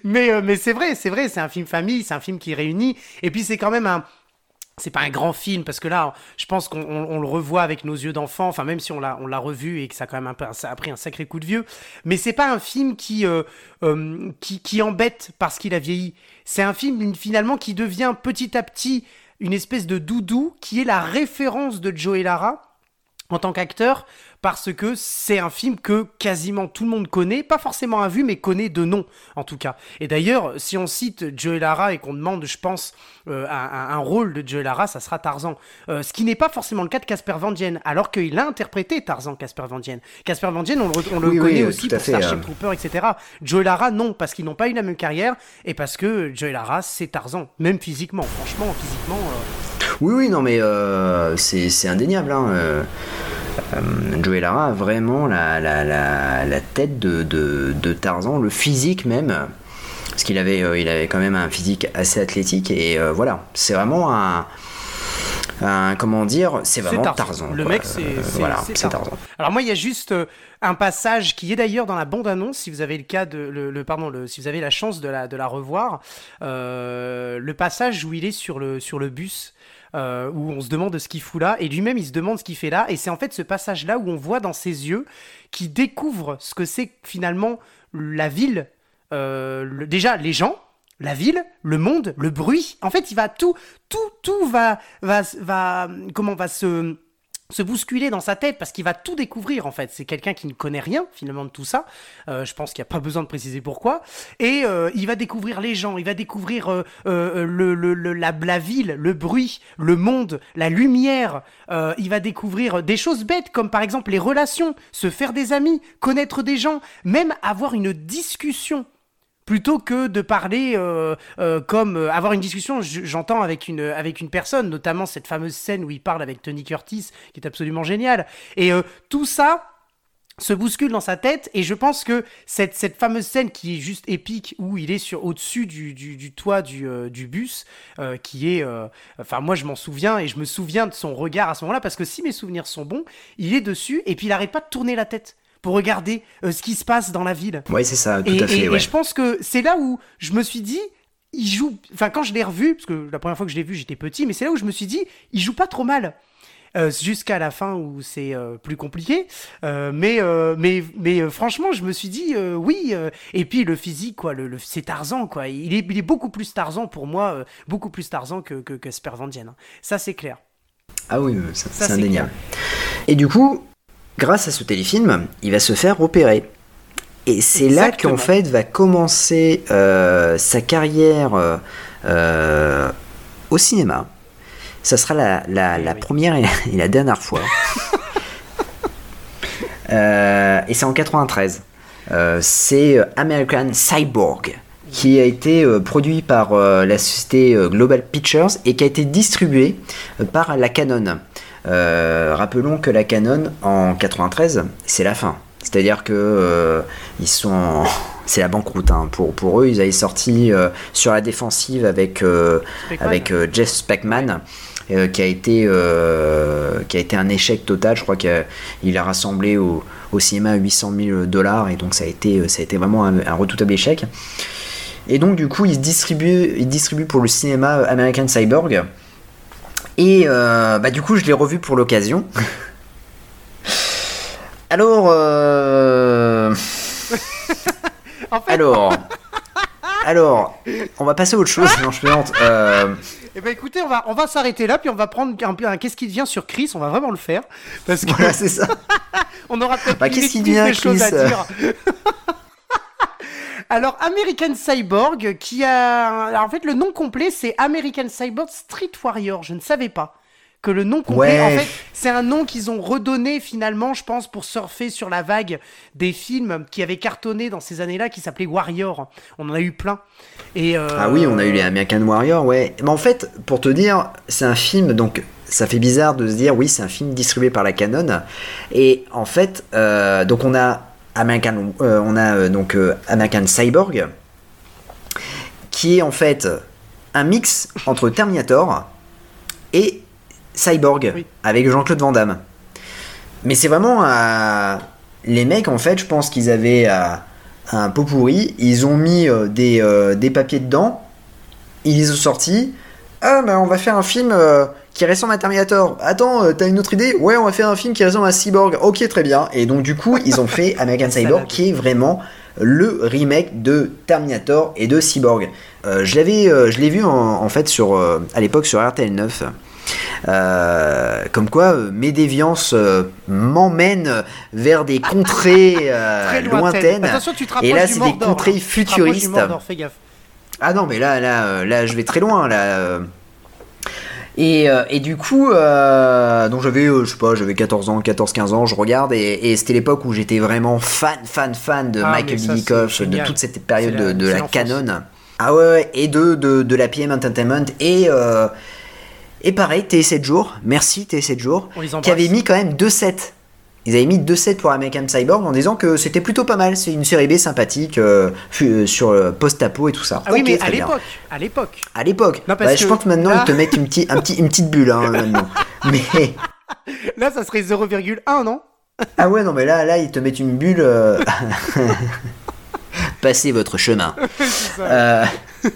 A: mais mais c'est vrai, c'est vrai, c'est un film famille, c'est un film qui réunit. Et puis c'est quand même un c'est pas un grand film parce que là, je pense qu'on on- on le revoit avec nos yeux d'enfant. Enfin, même si on l'a on l'a revu et que ça a quand même un peu, ça a pris un sacré coup de vieux. Mais c'est pas un film qui euh, euh, qui, qui embête parce qu'il a vieilli. C'est un film finalement qui devient petit à petit une espèce de doudou qui est la référence de Joe et Lara en tant qu'acteur parce que c'est un film que quasiment tout le monde connaît, pas forcément a vu, mais connaît de nom en tout cas. Et d'ailleurs, si on cite Joe Lara et qu'on demande, je pense, euh, un, rôle de Joe Lara, ça sera Tarzan. Euh, ce qui n'est pas forcément le cas de Casper Van Dien, alors qu'il a interprété Tarzan, Casper Van Dien. Casper Van Dien, on le, re- on le
C: Oui, oui,
A: connaît aussi
C: à
A: pour Starship
C: euh.
A: Trooper, etc. Joe Lara, non, parce qu'ils n'ont pas eu la même carrière et parce que Joe Lara, c'est Tarzan, même physiquement. Franchement, physiquement.
C: Oui, oui, non, mais euh, c'est indéniable. Hein. euh, euh, Joe Lara a vraiment la, la, la, la tête de, de, de Tarzan, le physique même. Parce qu'il avait, il avait quand même un physique assez athlétique. Et voilà, c'est vraiment un, Comment dire C'est vraiment
A: C'est
C: Tarzan.
A: Le
C: quoi.
A: mec, c'est
C: Euh, voilà,
A: Tarzan.
C: Tarzan.
A: Alors moi, il y a juste euh, un passage qui est d'ailleurs dans la bande-annonce, si vous avez le cas de le, le- pardon, le, si vous avez la chance de la de la revoir, le passage où il est sur le sur le bus. Euh, où on se demande ce qu'il fout là, et lui-même il se demande ce qu'il fait là, et c'est en fait ce passage-là où on voit dans ses yeux qu'il découvre ce que c'est finalement la ville, euh, déjà les gens, la ville, le monde, le bruit. En fait, il va tout, tout, tout va, va, va, comment va se se bousculer dans sa tête parce qu'il va tout découvrir en fait. C'est quelqu'un qui ne connaît rien finalement de tout ça. Euh, je pense qu'il n'y a pas besoin de préciser pourquoi. Et euh, il va découvrir les gens, il va découvrir euh, le, le- la, la ville, le bruit, le monde, la lumière. Il va découvrir des choses bêtes comme par exemple les relations, se faire des amis, connaître des gens, même avoir une discussion plutôt que de parler euh, euh, comme euh, avoir une discussion j'entends avec une avec une personne notamment cette fameuse scène où il parle avec Tony Curtis qui est absolument génial. Et tout ça se bouscule dans sa tête et je pense que cette, cette fameuse scène qui est juste épique où il est sur au-dessus du, du, toit du, du bus qui est enfin moi je m'en souviens et je me souviens de son regard à ce moment-là parce que si mes souvenirs sont bons il est dessus et puis il arrête pas de tourner la tête pour regarder euh, ce qui se passe dans la ville
C: Oui, c'est ça, tout
A: et,
C: à fait.
A: et- je pense que c'est là où je me suis dit, il joue. Enfin, quand je l'ai revu, parce que la première fois que je l'ai vu, j'étais petit, mais c'est là où je me suis dit, il joue pas trop mal. Euh, jusqu'à la fin où c'est euh, plus compliqué Euh, mais mais mais franchement je me suis dit oui et puis le physique quoi le, le- c'est Tarzan quoi il est, il est beaucoup plus Tarzan pour moi beaucoup plus Tarzan que que, que hein. ça c'est clair
C: Ah oui, c'est
A: c'est
C: indéniable. Et du coup, grâce à ce téléfilm, il va se faire opérer. Et c'est là qu'en fait va commencer euh, sa carrière euh, euh, au cinéma. Ça sera la, la-
A: Eh
C: la
A: oui.
C: première et la, et la dernière fois. Euh, et c'est en 93. Euh, c'est American Cyborg qui a été produit par la société Global Pictures et qui a été distribué par la Canon. Euh, rappelons que la Canon en 93, c'est la fin. C'est-à-dire que euh, ils sont en- c'est la banqueroute hein. pour, pour eux ils avaient sorti euh, sur la défensive avec avec Jeff Speckman euh, qui a été euh, qui a été un échec total je crois qu'il a rassemblé au, au cinéma 800 000 dollars et donc ça a été ça a été vraiment un, un redoutable échec et donc du coup il distribue il distribue pour le cinéma American Cyborg et euh, bah du coup je l'ai revu pour l'occasion alors euh,
A: En fait,
C: alors alors on va passer à autre chose non je plaisante euh,
A: eh ben, écoutez, on va, on va s'arrêter là, puis on va prendre un, un qu'est-ce qui devient sur Chris, on va vraiment le faire. Parce que
C: voilà c'est ça
A: on aura peut-être
C: Bah, qu'est-ce qui devient,
A: choses à
C: Chris euh
A: dire. Alors, American Cyborg, qui a. alors, en fait, le nom complet, c'est American Cyborg Street Warrior. Je ne savais pas que le nom complet,
C: Ouais.
A: en fait, c'est un nom qu'ils ont redonné finalement, je pense, pour surfer sur la vague des films qui avaient cartonné dans ces années-là, qui s'appelaient Warrior. On en a eu plein. Et, euh,
C: Ah oui, on a eu les American Warrior, ouais. Mais en fait, pour te dire, c'est un film, donc ça fait bizarre de se dire, oui, c'est un film distribué par la Canon. Et en fait, euh, donc on a American, euh, on a euh, donc euh, American Cyborg, qui est en fait un mix entre Terminator et Cyborg
A: Oui.
C: avec Jean-Claude Van Damme. Mais c'est vraiment euh, les mecs en fait, je pense qu'ils avaient euh, un pot pourri, ils ont mis euh, des, des papiers dedans, ils les ont sortis. Ah ben on va faire un film qui ressemble à Terminator. Attends, euh, t'as une autre idée? Ouais, on va faire un film qui ressemble à Cyborg. Ok, très bien. Et donc du coup, ils ont fait American Cyborg, qui est vraiment le remake de Terminator et de Cyborg. Euh, je l'avais, euh, je l'ai vu en, en fait sur, à l'époque sur RTL 9. Euh, comme quoi euh, mes déviances euh, m'emmènent vers des contrées
A: Très
C: lointaines.
A: Attention, tu te rapproches
C: Et là, c'est des contrées
A: hein.
C: Futuristes.
A: Mordor.
C: Ah non, mais là, là, là, je vais très loin, là. Et, euh, et du coup, euh, donc j'avais, euh, je sais pas, j'avais 14 ans, 14-15 ans, je regarde, et, et c'était l'époque où j'étais vraiment fan, fan, fan de
A: Ah,
C: Michael Dudikoff, de toute cette période
A: la-
C: de, de la canon. Ah ouais, et de, de, de la PM Entertainment, et, euh, et pareil, TS7 jours, merci TS7 jours, qui avait mis quand même deux sets. Ils avaient mis deux sets pour American Cyborg en disant que c'était plutôt pas mal, c'est une série B sympathique euh, euh, sur euh, post-apo et tout ça.
A: Ah oui, mais à l'époque, à l'époque.
C: À l'époque. Je pense que maintenant
A: là-
C: ils te mettent une, petite- un petit, une petite bulle hein, maintenant. Mais
A: Là, ça serait 0,1, non?
C: Ah ouais non mais là là ils te mettent une bulle. euh, Passez votre chemin.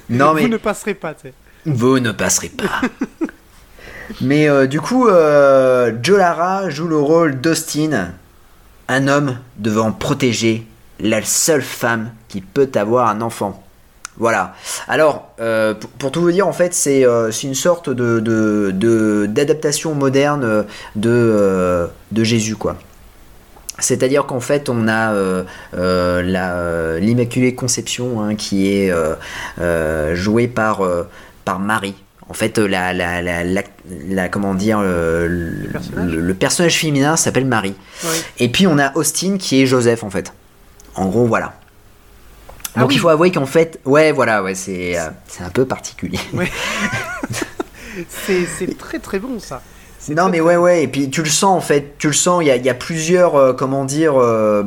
C: Non mais
A: Vous ne passerez pas, tu sais.
C: vous ne passerez pas. Mais euh, du coup euh, Joe Lara joue le rôle d'Austin, un homme devant protéger la seule femme qui peut avoir un enfant. Voilà. Alors, euh, pour, tout vous dire, en fait, c'est euh, une sorte de d'adaptation moderne de, Jésus, quoi. C'est-à-dire qu'en fait, on a l'Immaculée Conception hein, qui est jouée par Marie. En fait, euh, la, la, la, la, la- comment dire, euh, le,
A: personnage
C: le- le personnage féminin s'appelle Marie.
A: Oui.
C: Et puis on a Austin qui est Joseph en fait. En gros, voilà.
A: Ah
C: Donc
A: oui.
C: il faut avouer qu'en fait, ouais, voilà, ouais, c'est euh, c'est un peu particulier.
A: C'est c'est très très bon, ça.
C: Non
A: très,
C: mais ouais ouais et puis tu le sens en fait tu le sens il y a, il y a plusieurs euh, comment dire euh,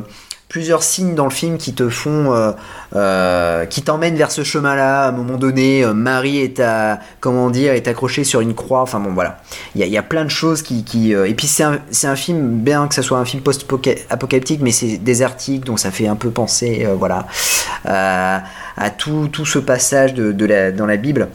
C: plusieurs signes dans le film qui te font euh, euh, qui t'emmènent vers ce chemin là à un moment donné euh, Marie est à comment dire est accrochée sur une croix. Enfin bon voilà. Il y a, il y a plein de choses qui, qui et puis c'est un, un film bien que ça soit un film post apocalyptique mais c'est désertique donc ça fait un peu penser voilà à tout, tout ce passage de, dans la Bible.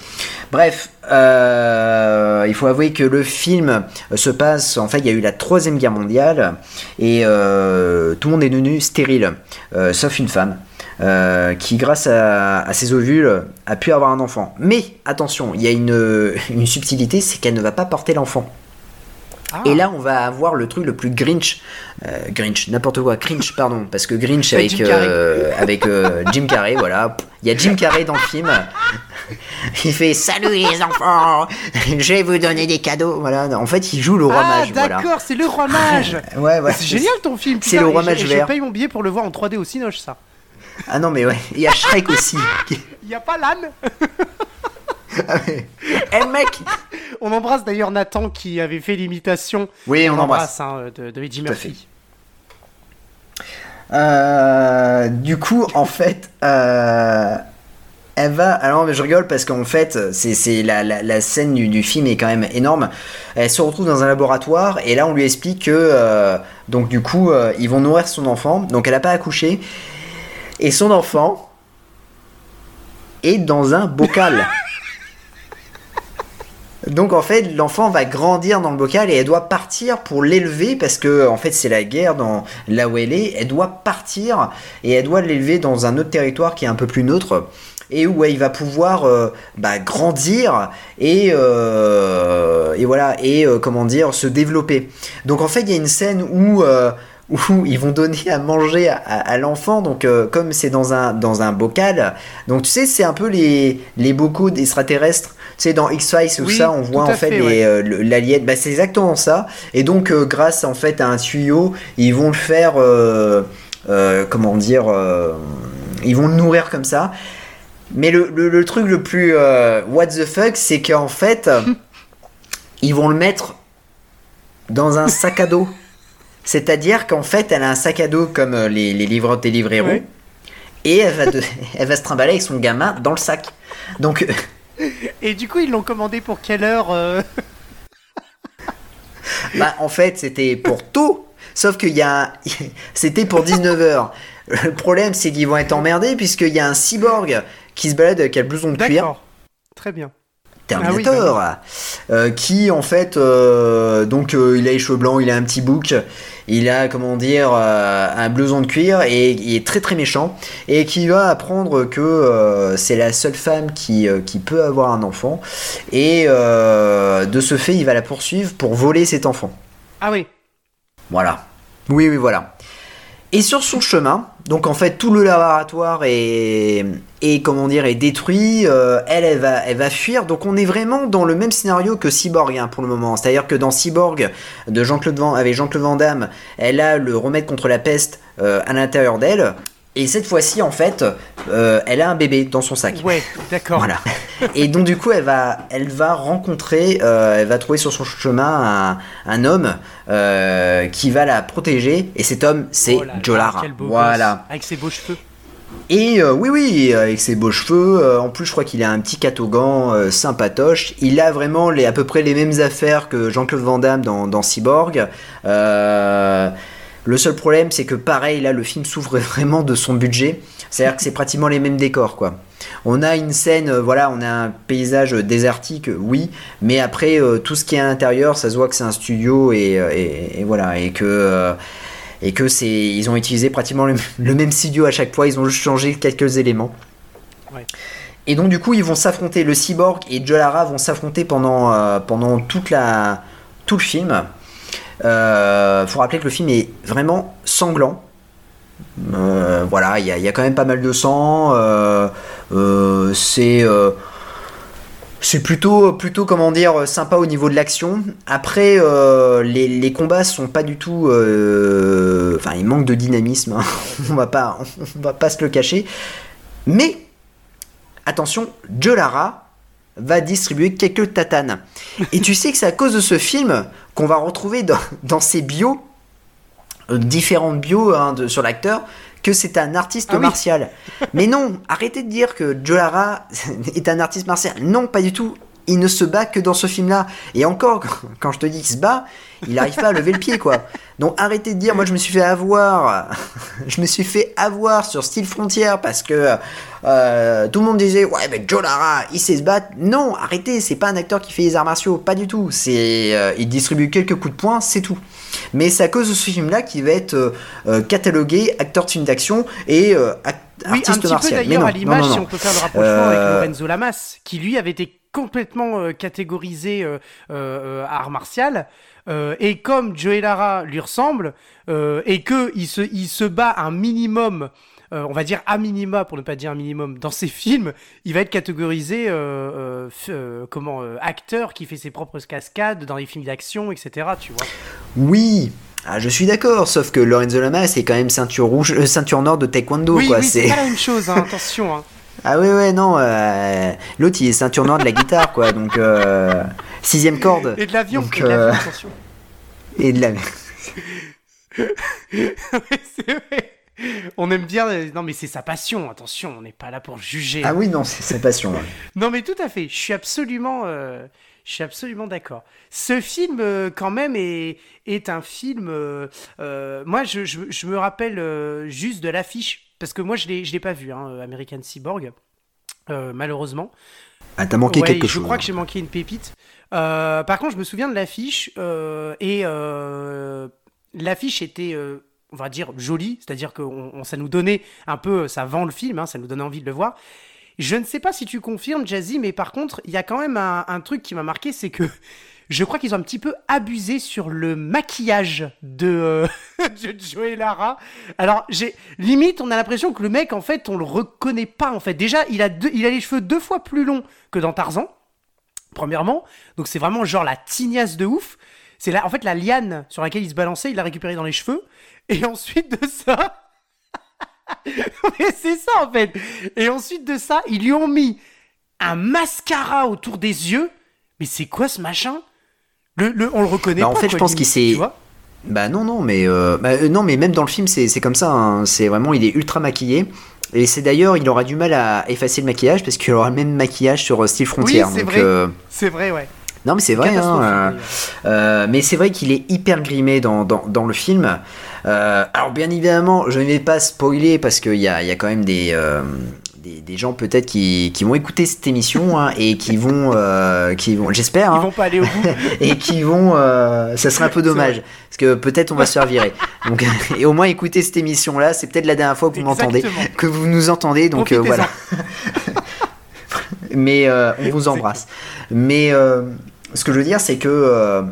C: Bref euh, il faut avouer que le film se passe en fait il y a eu la troisième guerre mondiale et euh, tout le monde est devenu stérile euh, sauf une femme euh, qui grâce à, à ses ovules a pu avoir un enfant. Mais attention il y a une, une subtilité c'est qu'elle ne va pas porter l'enfant
A: Ah.
C: Et là, on va avoir le truc le plus Grinch, euh, Grinch, n'importe quoi, Grinch, pardon, parce que Grinch
A: Avec
C: avec
A: Jim Carrey.
C: euh, avec euh, Jim Carrey, voilà. Il y a Jim Carrey dans le film. Il fait salut les enfants, je vais vous donner des cadeaux, voilà. En fait, il joue le roi
A: Ah,
C: mage, voilà.
A: d'accord, c'est le roi mage.
C: Ouais, ouais.
A: c'est génial ton film.
C: C'est le roi mage
A: j'ai- et Je
C: vert.
A: paye mon billet pour le voir en 3D au Cinoche, ça.
C: Ah non, mais ouais. Il y a Shrek aussi.
A: Il y a pas l'âne.
C: Eh mec.
A: On embrasse d'ailleurs Nathan qui avait fait l'imitation.
C: Oui, on embrasse.
A: hein, de, de Eddie Murphy.
C: Euh, du coup, en fait, euh, elle va. Alors, je rigole parce qu'en fait, c'est la, la, la scène du, du film est quand même énorme. Elle se retrouve dans un laboratoire et là, on lui explique que euh, donc du coup, euh, ils vont nourrir son enfant. Donc, elle a pas accouché et son enfant est dans un bocal. Donc en fait, l'enfant va grandir dans le bocal et elle doit partir pour l'élever parce que en fait c'est la guerre dans là où elle est. Elle doit partir et elle doit l'élever dans un autre territoire qui est un peu plus neutre et où il va pouvoir euh, bah, grandir et euh, et voilà et euh, comment dire se développer. Donc en fait il y a une scène où ils vont donner à manger à, l'enfant donc comme c'est dans un bocal donc tu sais c'est un peu les bocaux d'extraterrestres tu sais dans X-Files ou
A: Oui,
C: ça on voit en fait,
A: fait, ouais.
C: euh, l'alien bah, c'est exactement ça. Et donc euh, grâce en fait à un tuyau ils vont le faire euh, comment dire ils vont le nourrir comme ça. Mais le, le, le truc le plus what the fuck c'est qu'en fait ils vont le mettre dans un sac à dos. C'est-à-dire qu'en fait elle a un sac à dos comme les, les livreurs des Deliveroo
A: Ouais.
C: et elle va, de- elle va se trimballer avec son gamin dans le sac. Donc
A: Et du coup, ils l'ont commandé pour quelle heure euh
C: Bah, en fait, c'était pour tôt. Sauf qu'il y a. C'était pour 19h. Le problème, c'est qu'ils vont être emmerdés, puisqu'il y a un cyborg qui se balade avec un blouson de cuir.
A: Très bien.
C: Terminator. euh, qui, en fait. euh, donc, euh, il a les cheveux blancs, il a un petit bouc. Il a, comment dire, euh, un blouson de cuir et il est très très méchant. Et qui va apprendre que euh, c'est la seule femme qui, euh, qui peut avoir un enfant. Et de ce fait, il va la poursuivre pour voler cet enfant.
A: Ah oui.
C: Voilà. Oui, oui, voilà. Et sur son chemin, donc en fait tout le laboratoire est, est comment dire, est détruit. euh, elle, elle va, elle va fuir. Donc on est vraiment dans le même scénario que Cyborg hein, pour le moment. C'est-à-dire que dans Cyborg de Jean-Claude Van, avec Jean-Claude Van Damme, elle a le remède contre la peste euh, à l'intérieur d'elle. Et cette fois-ci, en fait, euh, elle a un bébé dans son sac.
A: Ouais, d'accord.
C: Voilà. Et donc du coup, elle va, elle va rencontrer, euh, elle va trouver sur son chemin un, un homme euh, qui va la protéger. Et cet homme, c'est
A: Oh là là,
C: Joe Lara.
A: quel beau
C: Voilà.
A: gosse, avec ses beaux cheveux.
C: Et euh, oui, oui, avec ses beaux cheveux. euh, en plus, je crois qu'il a un petit catogan euh, sympatoche. Il a vraiment les, à peu près les mêmes affaires que Jean-Claude Van Damme dans, dans Cyborg. Le seul problème, c'est que pareil, là, le film souffre vraiment de son budget. C'est-à-dire que c'est pratiquement les mêmes décors, quoi. On a une scène, euh, voilà, on a un paysage désertique, euh, oui, mais après, euh, tout ce qui est à l'intérieur, ça se voit que c'est un studio et, euh, et- et voilà, et que. euh, et que c'est ils ont utilisé pratiquement le, le même studio à chaque fois, ils ont juste changé quelques éléments.
A: Ouais.
C: Et donc du coup, ils vont s'affronter, le cyborg et Joe Lara vont s'affronter pendant euh, pendant toute la tout le film. Euh, faut rappeler que le film est vraiment sanglant. Euh, voilà, il y, il y a quand même pas mal de sang. Euh, c'est euh, c'est plutôt, plutôt, comment dire, sympa au niveau de l'action. Après, euh, les, les combats sont pas du tout. Enfin, il manque de dynamisme. hein. on va pas, on va pas se le cacher. Mais attention, Joe Lara va distribuer quelques tatanes. Et tu sais que c'est à cause de ce film qu'on va retrouver dans, dans ces bios, différentes bios hein, sur l'acteur, que c'est un artiste
A: Ah oui.
C: martial. Mais non, arrêtez de dire que Joe Lara est un artiste martial. Non, pas du tout. Il ne se bat que dans ce film-là. Et encore, quand je te dis qu'il se bat, il n'arrive pas à lever le pied, quoi. Donc arrêtez de dire, moi je me suis fait avoir, je me suis fait avoir sur Style Frontière parce que euh, tout le monde disait, ouais, mais Joe Lara, il sait se battre. Non, arrêtez, c'est pas un acteur qui fait les arts martiaux, pas du tout. C'est, euh, il distribue quelques coups de poing, c'est tout. Mais c'est à cause de ce film-là qu'il va être euh, euh, catalogué acteur de film d'action et euh, ac-
A: Oui, un petit peu
C: martial. Mais
A: d'ailleurs à l'image, si on peut faire le rapprochement
C: Euh,
A: avec Lorenzo Lamas, qui lui avait été complètement euh, catégorisé euh, euh, art martial. Et comme Joey Lara lui ressemble, et que il se, il se bat un minimum, euh, on va dire à minima pour ne pas dire un minimum, dans ses films, il va être catégorisé euh, comment acteur qui fait ses propres cascades dans les films d'action, etc. Tu vois.
C: Oui, ah, je suis d'accord, sauf que Lorenzo Lamas c'est quand même ceinture rouge, ceinture nord de taekwondo,
A: oui,
C: quoi.
A: oui, c'est pas la même chose, hein, attention. Hein.
C: ah ouais ouais non, euh, l'autre il est ceinture nord de la guitare, quoi. Donc euh, sixième corde
A: Et de l'avion, et de l'avion,
C: euh,
A: attention.
C: et de la.
A: Ouais, c'est vrai. On aime bien. euh, Non, mais c'est sa passion. Attention, on n'est pas là pour juger.
C: Ah oui non, c'est sa passion. ouais.
A: Non, mais tout à fait. Je suis absolument, euh, je suis absolument d'accord. Ce film, euh, quand même, est, est un film. euh, euh, moi, je, je, je me rappelle euh, juste de l'affiche parce que moi, je l'ai, je l'ai pas vu, hein, American Cyborg. euh, malheureusement.
C: Ah t'as manqué
A: Ouais,
C: quelque
A: je
C: chose.
A: crois que j'ai manqué une pépite. Euh, par contre, je me souviens de l'affiche euh, et euh, l'affiche était, euh, on va dire, jolie, c'est-à-dire que on- ça nous donnait un peu, ça vend le film, hein, ça nous donnait envie de le voir. Je ne sais pas si tu confirmes, Jazzy, mais par contre, il y a quand même un, un truc qui m'a marqué, c'est que je crois qu'ils ont un petit peu abusé sur le maquillage de, euh, de Joey Lara. Alors, j'ai limite, on a l'impression que le mec, en fait, on le reconnaît pas. En fait, déjà, il a il a les cheveux deux fois plus longs que dans Tarzan. Premièrement, donc c'est vraiment genre la tignasse de ouf. C'est là, en fait, la liane sur laquelle il se balançait, il l'a récupérée dans les cheveux. Et ensuite de ça, mais c'est ça en fait. Et ensuite de ça, ils lui ont mis un mascara autour des yeux. Mais c'est quoi ce machin? Le, le- On le reconnaît
C: Bah,
A: pas.
C: en fait,
A: quoi,
C: je pense qu'il s'est- Bah non non mais euh, bah, euh, non mais même dans le film c'est c'est comme ça. hein. C'est vraiment il est ultra maquillé. Et c'est d'ailleurs, il aura du mal à effacer le maquillage parce qu'il aura le même maquillage sur euh, Style Frontière.
A: c'est
C: donc,
A: vrai.
C: euh,
A: C'est vrai, ouais.
C: Non, mais c'est vrai. Hein, euh, euh, mais c'est vrai qu'il est hyper grimé dans, dans, dans le film. Euh, alors, bien évidemment, je ne vais pas spoiler parce qu'il y a, il y a quand même des, des, des gens peut-être qui, qui vont écouter cette émission hein, et qui vont, euh, qui vont j'espère,
A: Ils
C: hein,
A: vont pas aller au bout.
C: et qui vont. euh, ça serait un peu dommage parce que peut-être on va se faire virer. Donc, et au moins écouter cette émission-là, c'est peut-être la dernière fois que vous m'entendez, que vous nous entendez. Donc euh, voilà. Mais on vous embrasse. Mais ce que je veux dire, c'est que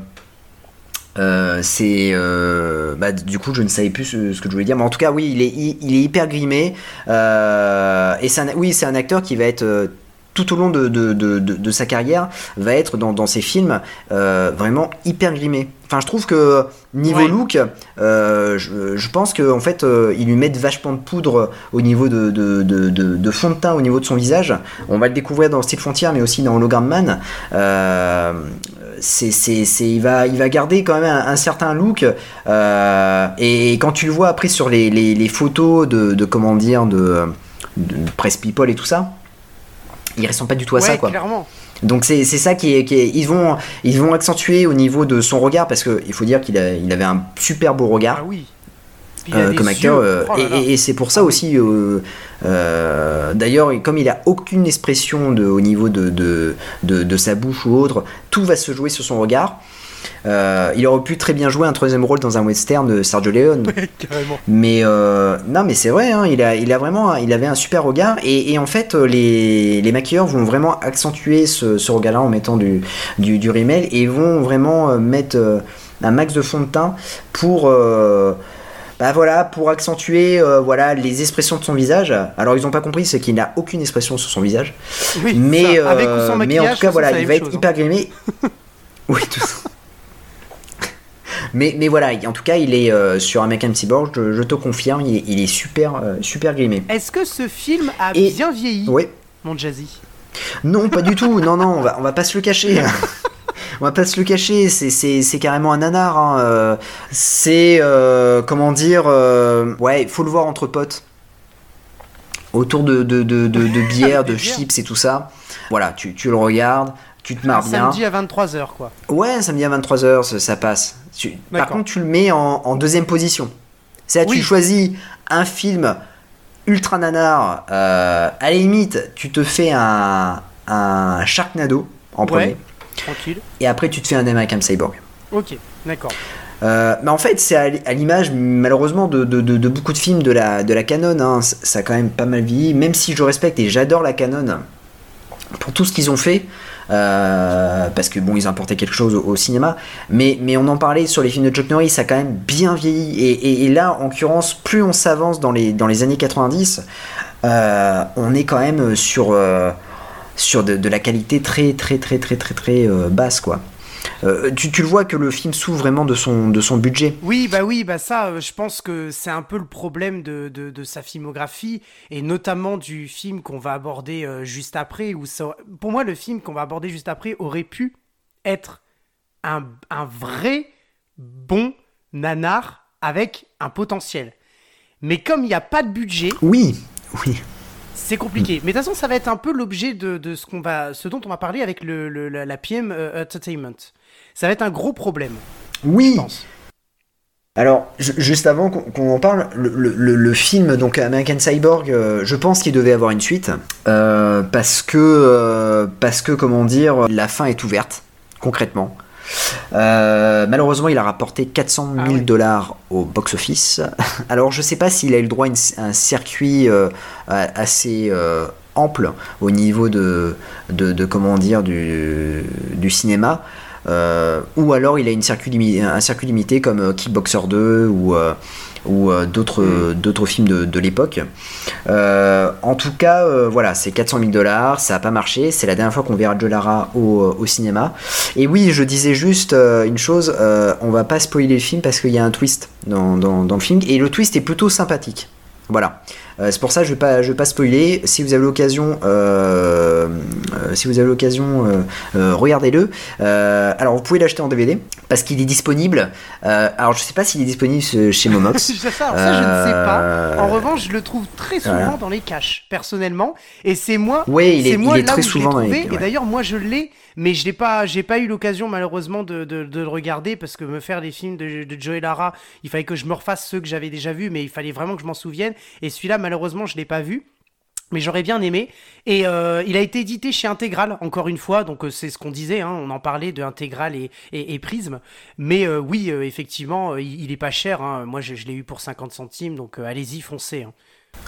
C: euh, c'est euh, bah, du coup je ne savais plus ce, ce que je voulais dire, mais en tout cas oui, il est, hy- il est hyper grimé euh, et c'est un, oui c'est un acteur qui va être tout au long de, de, de, de- de sa carrière va être dans, dans ses films vraiment hyper grimé. Enfin je trouve que niveau
A: Ouais.
C: look, je, je pense qu'en en fait ils lui mettent vachement de poudre au niveau de, fond de teint au niveau de son visage. On va le découvrir dans Style Frontier mais aussi dans Hologram Man. C'est, c'est, c'est, il, va, il va garder quand même un, un certain look. euh, et quand tu le vois après sur les, les, les photos de, de comment dire de, de presse people et tout ça, il ressemble pas du tout à
A: ouais,
C: ça quoi.
A: clairement.
C: Donc c'est, c'est ça qui est, qui est- ils vont ils vont accentuer au niveau de son regard parce que il faut dire qu'il a, il avait un super beau regard.
A: Ah oui.
C: Euh, comme acteur. euh,
A: Oh là
C: et-
A: là.
C: et, et c'est pour ça aussi, euh, d'ailleurs, comme il a aucune expression de, au niveau de, de, de, de sa bouche ou autre, tout va se jouer sur son regard. Il aurait pu très bien jouer un troisième rôle dans un western de Sergio Leone. Mais non, mais c'est vrai, hein, il, a, il a vraiment, il avait un super regard et, et en fait les, les maquilleurs vont vraiment accentuer ce, ce regard-là en mettant du, du, du rimel et vont vraiment mettre un max de fond de teint pour euh, bah voilà, pour accentuer euh, voilà les expressions de son visage. Alors ils n'ont pas compris, c'est qu'il n'a aucune expression sur son visage,
A: Oui,
C: mais
A: ça, avec ou
C: euh, mais en tout cas voilà, il va être
A: hein.
C: hyper grimé. oui, tout ça. Mais, mais voilà, en tout cas, il est euh, sur American Cyborg, je, je te confirme, il est, il est super, euh, super grimé.
A: Est-ce que ce film a
C: Et-
A: bien vieilli,
C: Ouais.
A: mon Jazzy?
C: Non, pas du tout, non, non, on va, on va pas se le cacher. on va pas se le cacher, c'est, carrément un nanar. hein, euh, C'est, euh, comment dire, euh, ouais, il faut le voir entre potes. Autour de, de, de, de, de bière, de chips et tout ça. Voilà, tu, tu le regardes, tu te marres bien.
A: samedi à 23h, quoi.
C: Ouais, samedi à 23h, ça, ça passe. Tu- par contre, tu le mets en, en deuxième position. C'est-à-dire,
A: Oui.
C: tu choisis un film ultra nanar. euh, à la limite, tu te fais un, un Sharknado en
A: Ouais.
C: premier.
A: Tranquille.
C: Et après, tu te fais un American Cyborg.
A: Ok, d'accord.
C: Euh, mais en fait, c'est à, l'image, malheureusement, de, de- de- de beaucoup de films de la, de la canon. hein. Ça a quand même pas mal vieilli. Même si je respecte et j'adore la canon pour tout ce qu'ils ont fait, euh, parce que bon, ils importaient quelque chose au, cinéma, mais, mais on en parlait sur les films de Chuck Norris, ça a quand même bien vieilli. Et, là, en l'occurrence, plus on s'avance dans les, dans les années 90, euh, on est quand même sur, sur de, de, la qualité très, très, très, très, très, très basse, quoi. Euh, tu, tu, le vois que le film souffre vraiment de son, de son budget.
A: Oui, bah oui, bah ça, euh, je pense que c'est un peu le problème de, de, de, sa filmographie et notamment du film qu'on va aborder euh, juste après. Où ça, pour moi, le film qu'on va aborder juste après aurait pu être un, un vrai bon nanar avec un potentiel. Mais comme il n'y a pas de budget.
C: Oui, oui.
A: C'est compliqué. Mais de toute façon, ça va être un peu l'objet de, de, ce, qu'on va, ce dont on va parler avec le, le la, PM Entertainment ça va être un gros problème.
C: Oui. Alors, juste avant qu'on en parle, le, film, donc American Cyborg, euh, je pense qu'il devait avoir une suite, euh, parce que, euh, parce que, comment dire, la fin est ouverte, concrètement. malheureusement, il a rapporté 400 000 ah dollars au box-office. Alors, je sais pas s'il a eu le droit à un circuit assez ample au niveau de, de, comment dire, du, du cinéma. Euh, ou alors il a une circuit limité, un circuit limité comme euh, Kickboxer 2 ou euh, ou d'autres mm. d'autres films de, de l'époque. en tout cas, voilà, c'est 400 000 dollars, ça n'a pas marché. C'est la dernière fois qu'on verra Joe Lara au, au, cinéma. Et oui, je disais juste une chose, on va pas spoiler le film parce qu'il y a un twist dans, dans, dans, le film et le twist est plutôt sympathique. Voilà. Euh, c'est pour ça que je je vais pas spoiler. Si vous avez l'occasion, euh, euh, si vous avez l'occasion, regardez-le. alors vous pouvez l'acheter en DVD parce qu'il est disponible. alors je sais pas s'il est disponible chez Momox.
A: ça, ça, je ne sais pas. En revanche, je le trouve très souvent dans les caches, personnellement. Et c'est moi.
C: Oui, il est,
A: moi
C: il est très souvent dans
A: les. Et d'ailleurs, moi, je l'ai mais je n'ai pas, j'ai pas eu l'occasion malheureusement de, de, le regarder parce que me faire des films de, de Joe et Lara, il fallait que je me refasse ceux que j'avais déjà vus, mais il fallait vraiment que je m'en souvienne. Et celui-là, malheureusement, je l'ai pas vu mais j'aurais bien aimé. Et euh, il a été édité chez Intégral, encore une fois, donc euh, c'est ce qu'on disait, hein, on en parlait de Intégral et, et, Prisme. Mais euh, oui, effectivement, il, est pas cher. Hein. Moi, je, l'ai eu pour 50 centimes, donc allez-y, foncez. Hein.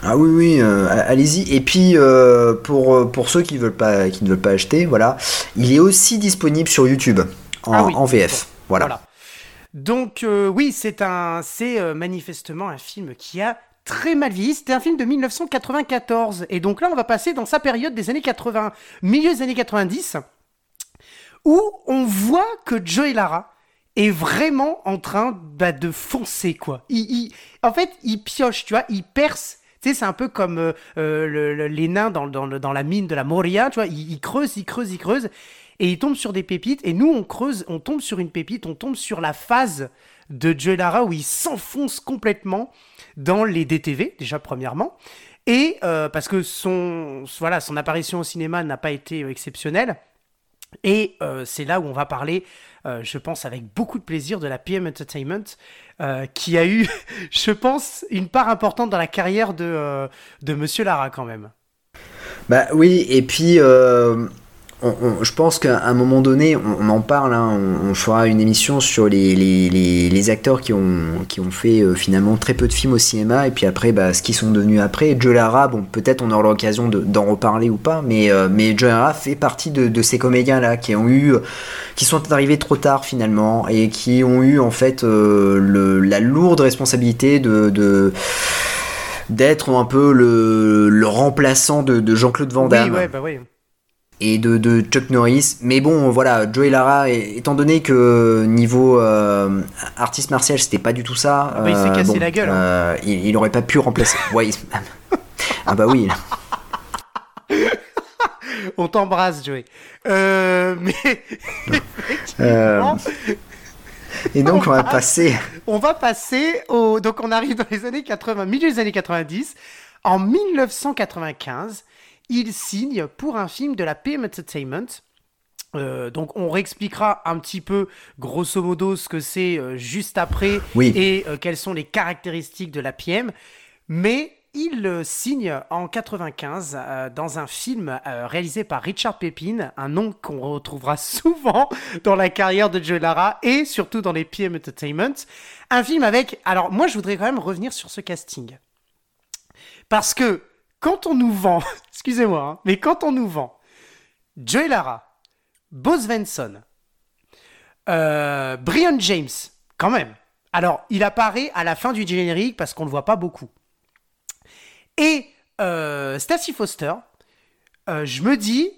C: Ah oui, oui, allez-y. Et puis, pour, pour ceux qui, veulent pas, qui ne veulent pas acheter, voilà, il est aussi disponible sur YouTube, en, ah en VF. voilà. voilà.
A: Donc oui, c'est un, c'est manifestement un film qui a très mal vieilli. C'était un film de 1994. Et donc là, on va passer dans sa période des années 80, milieu des années 90, où on voit que Joe Lara est vraiment en train bah, de foncer, quoi. Il, en fait, il pioche, tu vois, il perce. C'est un peu comme euh, euh, les nains dans, la mine de la Moria, tu vois. Il, il, creuse, il creuse, il creuse. Et il tombe sur des pépites. Et nous, on creuse, on tombe sur une pépite, on tombe sur la phase de Joe Lara où il s'enfonce complètement dans les DTV, déjà premièrement. Et euh, parce que son, voilà, son apparition au cinéma n'a pas été euh, exceptionnelle. Et euh, c'est là où on va parler, je pense, avec beaucoup de plaisir de la PM Entertainment, qui a eu, je pense, une part importante dans la carrière de, de Monsieur Lara quand même.
C: Bah oui, et puis je pense qu'à un moment donné, on, en parle, hein, on, fera une émission sur les, acteurs qui ont, qui ont fait euh, finalement très peu de films au cinéma, et puis après, bah, ce qu'ils sont devenus après. Joe Lara, bon, peut-être on aura l'occasion d'en reparler ou pas, mais, euh, mais Joe Lara fait partie de, ces comédiens-là qui ont eu, qui sont arrivés trop tard finalement, et qui ont eu en fait euh, la lourde responsabilité de, d'être un peu le, le remplaçant de, Jean-Claude Van Damme.
A: Oui, ouais, bah oui
C: et de, Chuck Norris. Mais bon, voilà, Joey Lara, étant donné que niveau euh, artiste martial, c'était pas du tout ça.
A: Ah bah, il s'est euh, cassé la gueule. Hein.
C: Euh, il, il, aurait pas pu remplacer. ouais, ah bah oui.
A: On t'embrasse, Joey. mais.
C: Et donc, on, va, passer.
A: On va passer au. Donc, on arrive dans les années 80, milieu des années 90. En 1995, il signe pour un film de la PM Entertainment. Euh, donc on réexpliquera un petit peu grosso modo ce que c'est euh, juste après et euh, quelles sont les caractéristiques de la PM. Mais il signe en 95 dans un film réalisé par Richard Pepin, un nom qu'on retrouvera souvent dans la carrière de Joe Lara et surtout dans les PM Entertainment. Un film avec... Alors moi je voudrais quand même revenir sur ce casting. Parce que quand on nous vend, excusez-moi, hein, mais quand on nous vend Joey Lara, Bo Svensson, euh, Brian James, quand même. Alors, il apparaît à la fin du générique parce qu'on ne le voit pas beaucoup. Et euh, Stacy Foster, euh, je me dis,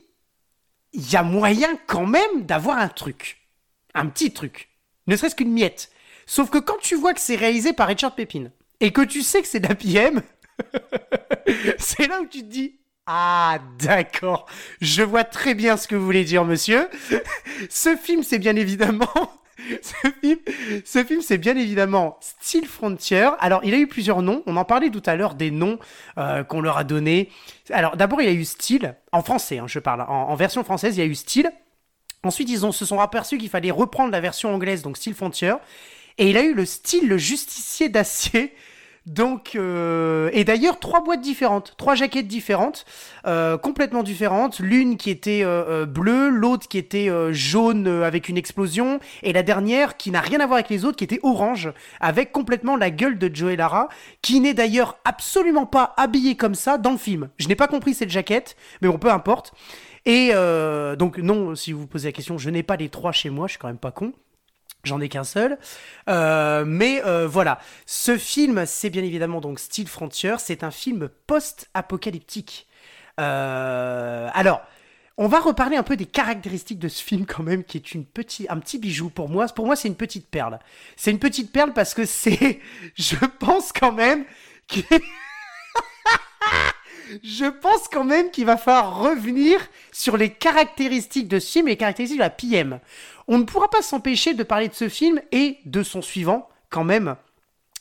A: il y a moyen quand même d'avoir un truc. Un petit truc. Ne serait-ce qu'une miette. Sauf que quand tu vois que c'est réalisé par Richard Pepin et que tu sais que c'est de la PM, c'est là où tu te dis Ah, d'accord, je vois très bien ce que vous voulez dire, monsieur. ce film, c'est bien évidemment. ce film, ce film c'est bien évidemment Steel Frontier. Alors, il a eu plusieurs noms. On en parlait tout à l'heure des noms euh, qu'on leur a donnés. Alors, d'abord, il a eu Steel, en français, hein, je parle. En, en version française, il y a eu Steel. Ensuite, ils ont, se sont aperçus qu'il fallait reprendre la version anglaise, donc Steel Frontier. Et il a eu le style le justicier d'acier. Donc, euh, et d'ailleurs, trois boîtes différentes, trois jaquettes différentes, euh, complètement différentes. L'une qui était euh, euh, bleue, l'autre qui était euh, jaune euh, avec une explosion, et la dernière qui n'a rien à voir avec les autres, qui était orange, avec complètement la gueule de Joey Lara, qui n'est d'ailleurs absolument pas habillée comme ça dans le film. Je n'ai pas compris cette jaquette, mais bon, peu importe. Et donc, non, si vous vous posez la question, je n'ai pas les trois chez moi, je suis quand même pas con. J'en ai qu'un seul. Euh, mais euh, voilà, ce film, c'est bien évidemment donc Steel Frontier. C'est un film post-apocalyptique. Euh, alors, on va reparler un peu des caractéristiques de ce film quand même, qui est une petit, un petit bijou pour moi. Pour moi, c'est une petite perle. C'est une petite perle parce que c'est, je pense quand même, qu'il- je pense quand même qu'il va falloir revenir sur les caractéristiques de ce film et les caractéristiques de la PM. On ne pourra pas s'empêcher de parler de ce film et de son suivant, quand même,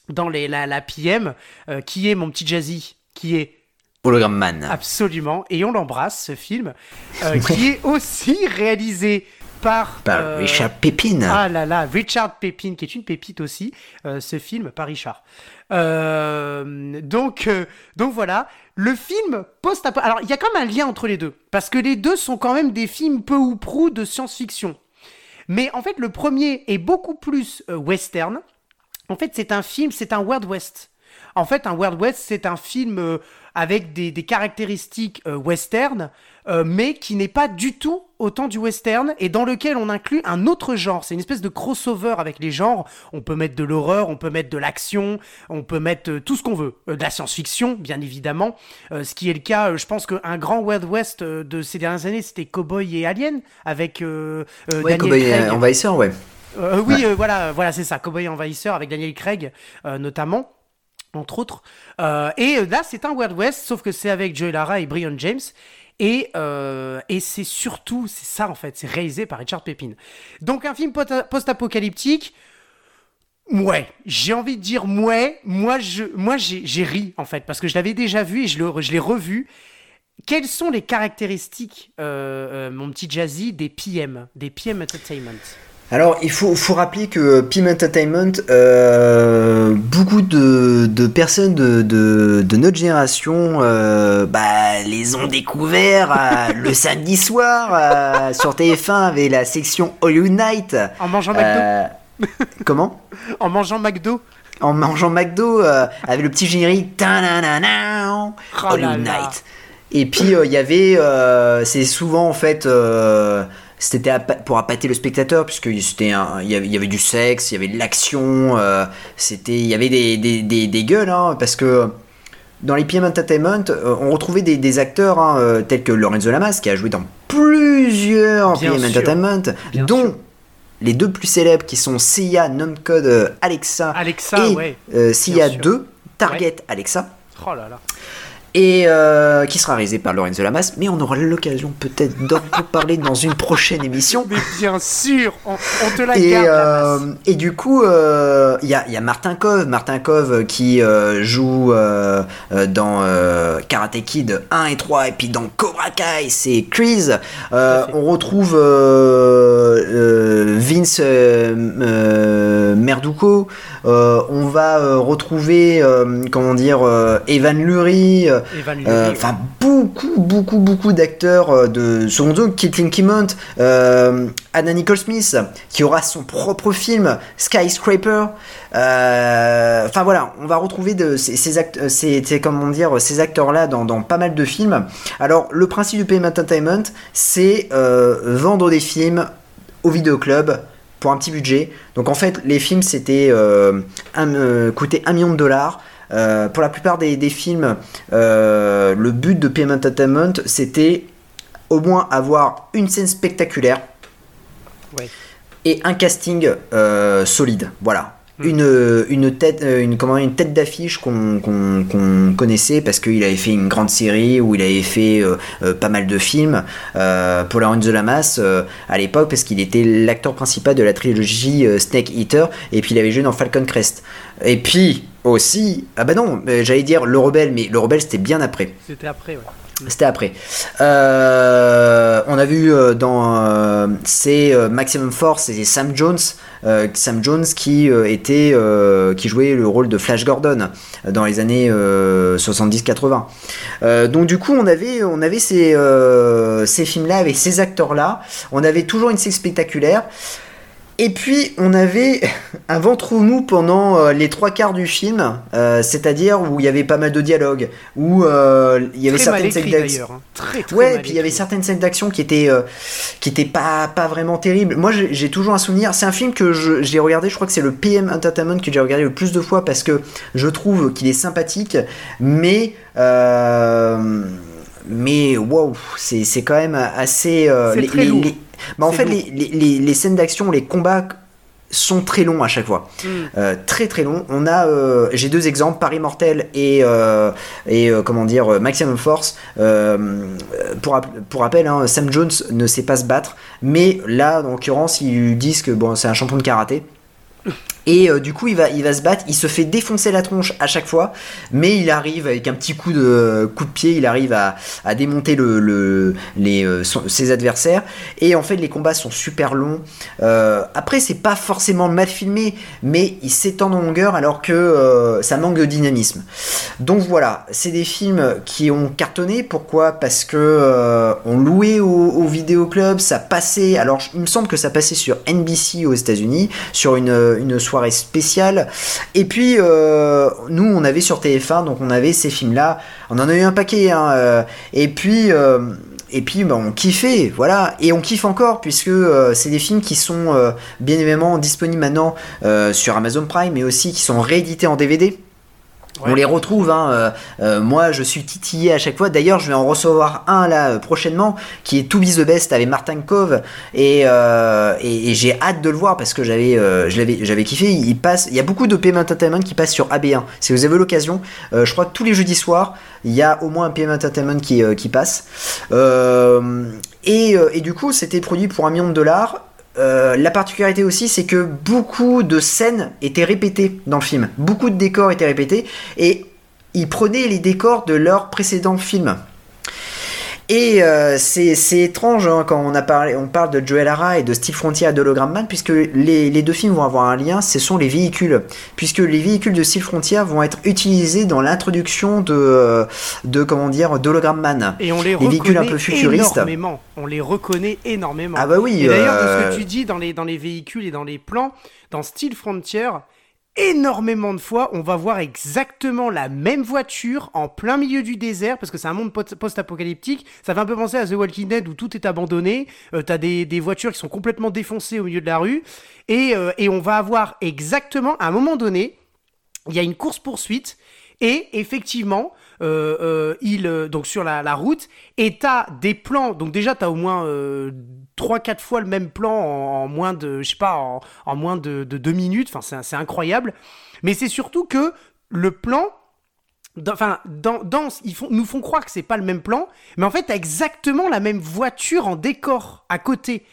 A: dans les, la, la PM, euh, qui est mon petit Jazzy, qui est
C: Hologram Man.
A: absolument, et on l'embrasse, ce film, euh, qui est aussi réalisé par...
C: Par
A: euh,
C: Richard Pepin.
A: ah là là, Richard Pepin, qui est une pépite aussi, euh, ce film, par Richard. Euh, donc, donc voilà, le film post Alors, il y a quand même un lien entre les deux, parce que les deux sont quand même des films peu ou prou de science-fiction. Mais en fait, le premier est beaucoup plus euh, western. En fait, c'est un film, c'est un Wild West. En fait, un Wild West, c'est un film euh, avec des, des caractéristiques euh, western, euh, mais qui n'est pas du tout autant du western et dans lequel on inclut un autre genre. C'est une espèce de crossover avec les genres. On peut mettre de l'horreur, on peut mettre de l'action, on peut mettre tout ce qu'on veut. De la science-fiction, bien évidemment. Euh, ce qui est le cas, je pense qu'un grand Wild West de ces dernières années, c'était Cowboy et Alien avec euh, euh,
C: Ouais,
A: Daniel
C: Cowboy
A: Craig.
C: Envahisseur, ouais.
A: Oui, voilà, voilà, c'est ça, Cowboy Envahisseur avec Daniel Craig notamment, entre autres. Euh, et euh, là, c'est un Wild West, sauf que c'est avec Joey Lara et Brian James. Et, euh, et c'est surtout, c'est ça en fait, c'est réalisé par Richard Pepin. Donc un film post-apocalyptique. Ouais, j'ai envie de dire ouais. Moi, je, moi, j'ai ri en fait parce que je l'avais déjà vu et je le- je l'ai revu. Quelles sont les caractéristiques, mon petit Jazzy, des PM, des PM Entertainment?
C: Alors, il faut, faut rappeler que Pim Entertainment, euh, beaucoup de, de personnes de, de, de notre génération euh, bah, les ont découverts euh, le samedi soir euh, sur TF1 avec la section Hollywood Night.
A: En mangeant McDo
C: comment?
A: En mangeant McDo
C: En mangeant McDo avec le petit générique
A: là
C: Hollywood
A: là.
C: Night. Et puis il y avait, c'est souvent en fait, c'était pour appâter le spectateur puisque c'était, il y avait, du sexe, il y avait de l'action, euh, c'était, il y avait des, des, des, des gueules hein, parce que dans les PM Entertainment, euh, on retrouvait des, acteurs hein, euh, tels que Lorenzo Lamas qui a joué dans plusieurs
A: Bien
C: PM
A: sûr.
C: Entertainment,
A: Bien
C: dont
A: sûr.
C: les deux plus célèbres qui sont CIA Nomcode Alexa
A: Alexa,
C: et
A: ouais.
C: euh, CIA
A: sûr.
C: 2 Target Alexa
A: Oh là là.
C: Et euh, qui sera réalisé par Lorenzo Lamas mais on aura l'occasion peut-être d'en reparler dans une prochaine émission
A: Mais bien sûr, on, on te la
C: et,
A: garde.
C: euh, et du coup, euh, il y, a, il y a Martin Kove, Martin Kove qui euh, joue dans euh, Karate Kid 1 et 3, et puis dans Cobra Kai, c'est Chris. Euh, on retrouve euh, euh, Vince euh, euh, Merduko. Euh, on va euh, retrouver, euh, comment dire, euh, Evan Lurie, euh, enfin beaucoup, beaucoup, beaucoup d'acteurs euh, de second œuvre, Caitlin Kimmont, euh, Anna Nicole Smith, qui aura son propre film, Skyscraper. Enfin voilà, on va retrouver ces, acteurs-là dans, pas mal de films. Alors le principe du Payment Entertainment, c'est vendre des films au vidéoclub pour un petit budget. Donc en fait, les films c'était euh, coûtaient un million de dollars. Euh, pour la plupart des, des films, euh, le but de Payment Entertainment, c'était au moins avoir une scène spectaculaire
A: Ouais.
C: et un casting euh, solide. Voilà.
A: Hmm.
C: Une, une tête, euh, une, comment, une tête d'affiche qu'on connaissait parce qu'il avait fait une grande série ou il avait fait euh, euh, pas mal de films euh, pour la de la masse euh, à l'époque parce qu'il était l'acteur principal de la trilogie euh, Snake Eater et puis il avait joué dans Falcon Crest. Et puis aussi, ah bah non, euh, j'allais dire Le Rebelle, mais Le Rebelle c'était bien après.
A: C'était après, ouais.
C: C'était après. Euh, on a vu euh, dans euh, euh, Maximum Force et Sam Jones, Sam Jones qui était qui jouait le rôle de Flash Gordon dans les années euh, 70-80. Euh, donc du coup on avait ces ces films là avec ces acteurs là. On avait toujours une scène spectaculaire. Et puis on avait un ventre mou pendant euh, les trois quarts du film, euh, c'est-à-dire où il y avait pas mal de dialogues, où euh, il y avait
A: Très
C: certaines scènes d'action.
A: hein. Très, très
C: Ouais, et puis il y avait certaines scènes d'action qui étaient euh, qui étaient pas pas vraiment terribles. Moi, j'ai toujours un souvenir. C'est un film que j'ai regardé. Je crois que c'est le PM Entertainment que j'ai regardé le plus de fois parce que je trouve qu'il est sympathique, mais mais waouh, c'est quand même assez. euh, les- bah, en fait, les, les- les- les scènes d'action, les combats sont très longs à chaque fois.
A: Mm.
C: Euh, très très long. On a, euh, j'ai deux exemples, Paris Mortel et euh, et comment dire Maximum Force. Pour pour rappel, hein, Sam Jones ne sait pas se battre, mais là, en l'occurrence, ils disent que bon, c'est un champion de karaté. Et euh, du coup, il va, il va se battre. Il se fait défoncer la tronche à chaque fois, mais il arrive avec un petit coup de coup de pied, il arrive à, démonter le, le- les, euh, ses adversaires. Et en fait, les combats sont super longs. Euh, après, c'est pas forcément mal filmé, mais ils s'étendent en longueur alors que ça manque de dynamisme. Donc voilà, c'est des films qui ont cartonné. Pourquoi? Parce que on louait au, au vidéoclub, ça passait. Alors, il me semble que ça passait sur NBC aux États-Unis, sur une, une soirée spéciale. Et puis, euh, nous, on avait sur TF1, donc on avait ces films-là. On en a eu un paquet. hein, euh, et puis. euh, et puis bah, on kiffait, voilà, et on kiffe encore puisque c'est des films qui sont bien évidemment disponibles maintenant sur Amazon Prime, mais aussi qui sont réédités en DVD. On les retrouve, hein, euh, euh, moi je suis titillé à chaque fois. D'ailleurs, je vais en recevoir un là euh, prochainement qui est To Be the Best avec Martin Cove et, j'ai hâte de le voir parce que j'avais j'avais kiffé. Il y a beaucoup de Payment Entertainment qui passent sur AB1. Si vous avez l'occasion, je crois que tous les jeudis soirs, il y a au moins un Payment Entertainment qui, passe. Et du coup, c'était produit pour un million de dollars. Euh, la particularité aussi, c'est que beaucoup de scènes étaient répétées dans le film. Beaucoup de décors étaient répétés et ils prenaient les décors de leurs précédents films. Et euh, c'est c'est étrange hein, quand on, a parlé, on parle de Joel Hara et de Steve Frontier à de Hologram Man, puisque les, les deux films vont avoir un lien, ce sont les véhicules. Puisque les véhicules de Steve Frontier vont être utilisés dans l'introduction de, euh, de, comment dire, d'Hologram Man.
A: Et on les,
C: Les
A: reconnaît
C: véhicules un peu futuristes.
A: énormément. On les reconnaît énormément.
C: Ah bah oui,
A: Et d'ailleurs, de ce
C: euh,
A: que tu dis dans les, dans les véhicules et dans les plans, dans Steel Frontier, énormément de fois, on va voir exactement la même voiture en plein milieu du désert, parce que c'est un monde post- post-apocalyptique. Ça fait un peu penser à The Walking Dead où tout est abandonné. Euh, T'as des, voitures qui sont complètement défoncées au milieu de la rue. Et, euh, et on va avoir exactement, à un moment donné, il y a une course-poursuite. Et effectivement, euh, il, donc sur la, la route, et t'as des plans, donc déjà t'as au moins euh, 3-4 fois le même plan en, moins de, je sais pas, en, moins de, de 2 minutes, enfin c'est- incroyable. Mais c'est surtout que le plan, enfin, dans, ils nous font croire que c'est pas le même plan, mais en fait, t'as exactement la même voiture en décor à côté.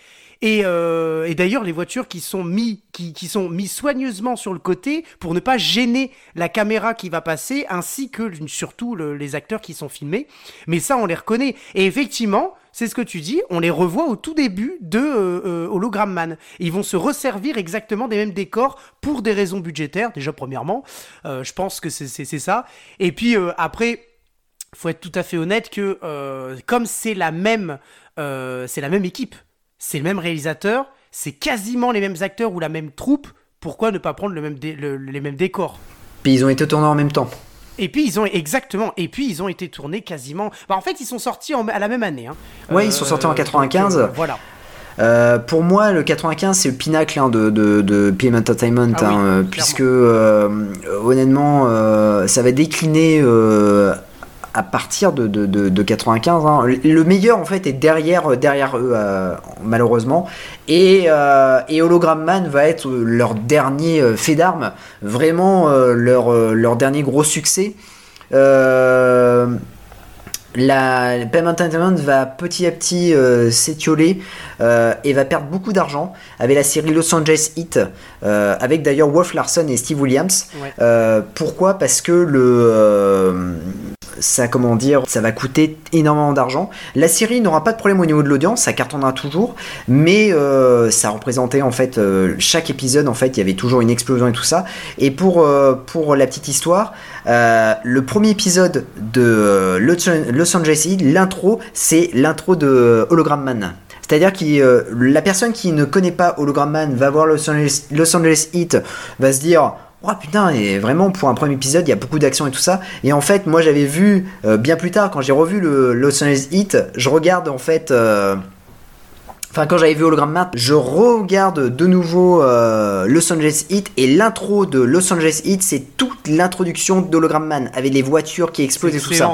A: Et, euh, d'ailleurs, les voitures qui sont mis, qui, mis soigneusement sur le côté pour ne pas gêner la caméra qui va passer, ainsi que surtout le- les acteurs qui sont filmés. Mais ça, on les reconnaît. Et effectivement, c'est ce que tu dis, on les revoit au tout début de euh, euh, Hologram Man. Ils vont se resservir exactement des mêmes décors pour des raisons budgétaires, déjà premièrement. Euh, je pense que c'est ça. Et puis euh, après, faut être tout à fait honnête que comme c'est la même, c'est la même équipe, c'est le même réalisateur, c'est quasiment les mêmes acteurs ou la même troupe. Pourquoi ne pas prendre les mêmes décors?
C: Puis ils ont été tournés en même temps.
A: Et puis ils ont exactement. Et puis ils ont été tournés quasiment. Bah, en fait, ils sont sortis en- à la même année. Hein.
C: Ouais, ils sont sortis en
A: donc,
C: 95.
A: euh, voilà.
C: Euh, pour moi, le 95, c'est le pinacle hein, de, de, de PM Entertainment,
A: Ah
C: hein, euh, puisque euh, honnêtement, euh, ça va décliner euh, à partir de, de, de, de 95. hein. Le meilleur, en fait, est derrière, derrière eux, euh, malheureusement. Et, euh, et Hologram Man va être leur dernier euh, fait d'armes, vraiment euh, leur, euh, leur dernier gros succès. Euh, la PM Entertainment va petit à petit euh, s'étioler euh, et va perdre beaucoup d'argent avec la série Los Angeles Heat, euh, avec d'ailleurs Wolf Larson et Steve Williams.
A: Ouais.
C: Euh, pourquoi? Parce que le euh, ça comment dire, ça va coûter énormément d'argent. La série n'aura pas de problème au niveau de l'audience, ça cartonnera toujours, mais euh, ça représentait en fait euh, chaque épisode en fait il y avait toujours une explosion et tout ça. Et pour euh, pour la petite histoire, le premier épisode de Los Angeles l'intro, c'est l'intro de Hologram Man. C'est-à-dire que la personne qui ne connaît pas Hologram Man va voir Los Angeles, Los va se dire Oh putain, et vraiment pour un premier épisode, il y a beaucoup d'action et tout ça. Et en fait, moi j'avais vu euh, bien plus tard, quand j'ai revu le Los Angeles Heat, je regarde en fait. euh, Enfin, quand j'avais vu Hologram Man, je regarde de nouveau euh, Los Angeles Heat et l'intro de Los Angeles Heat, c'est toute l'introduction d'Hologram Man avec les voitures qui explosent et tout ça.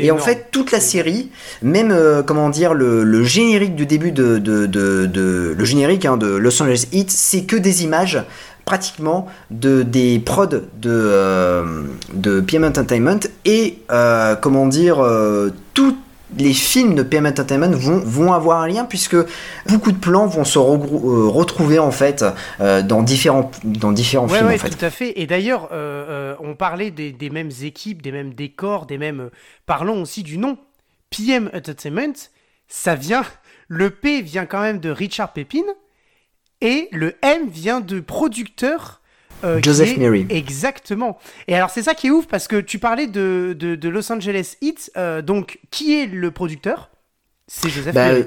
C: Et en fait, toute la série, même euh, comment dire, le, le générique du début de, de, de- de- le générique hein, de Los Angeles Heat, c'est que des images pratiquement de des prods de euh, de PM Entertainment et euh, comment dire euh, tous les films de PM Entertainment vont, vont avoir un lien puisque beaucoup de plans vont se retrouver en fait dans différents dans différents
A: Ouais,
C: films fait.
A: tout à fait. Et d'ailleurs, on parlait des, des mêmes équipes, des mêmes décors, des mêmes. parlons aussi du nom. PM Entertainment, ça vient. Le P vient quand même de Richard Pepin et le M vient de producteur. euh,
C: Joseph Mary.
A: Exactement. Et alors, c'est ça qui est ouf parce que tu parlais de, de, de Los Angeles Heat. euh, donc, qui est le producteur? C'est Joseph
C: Bah,
A: Mary.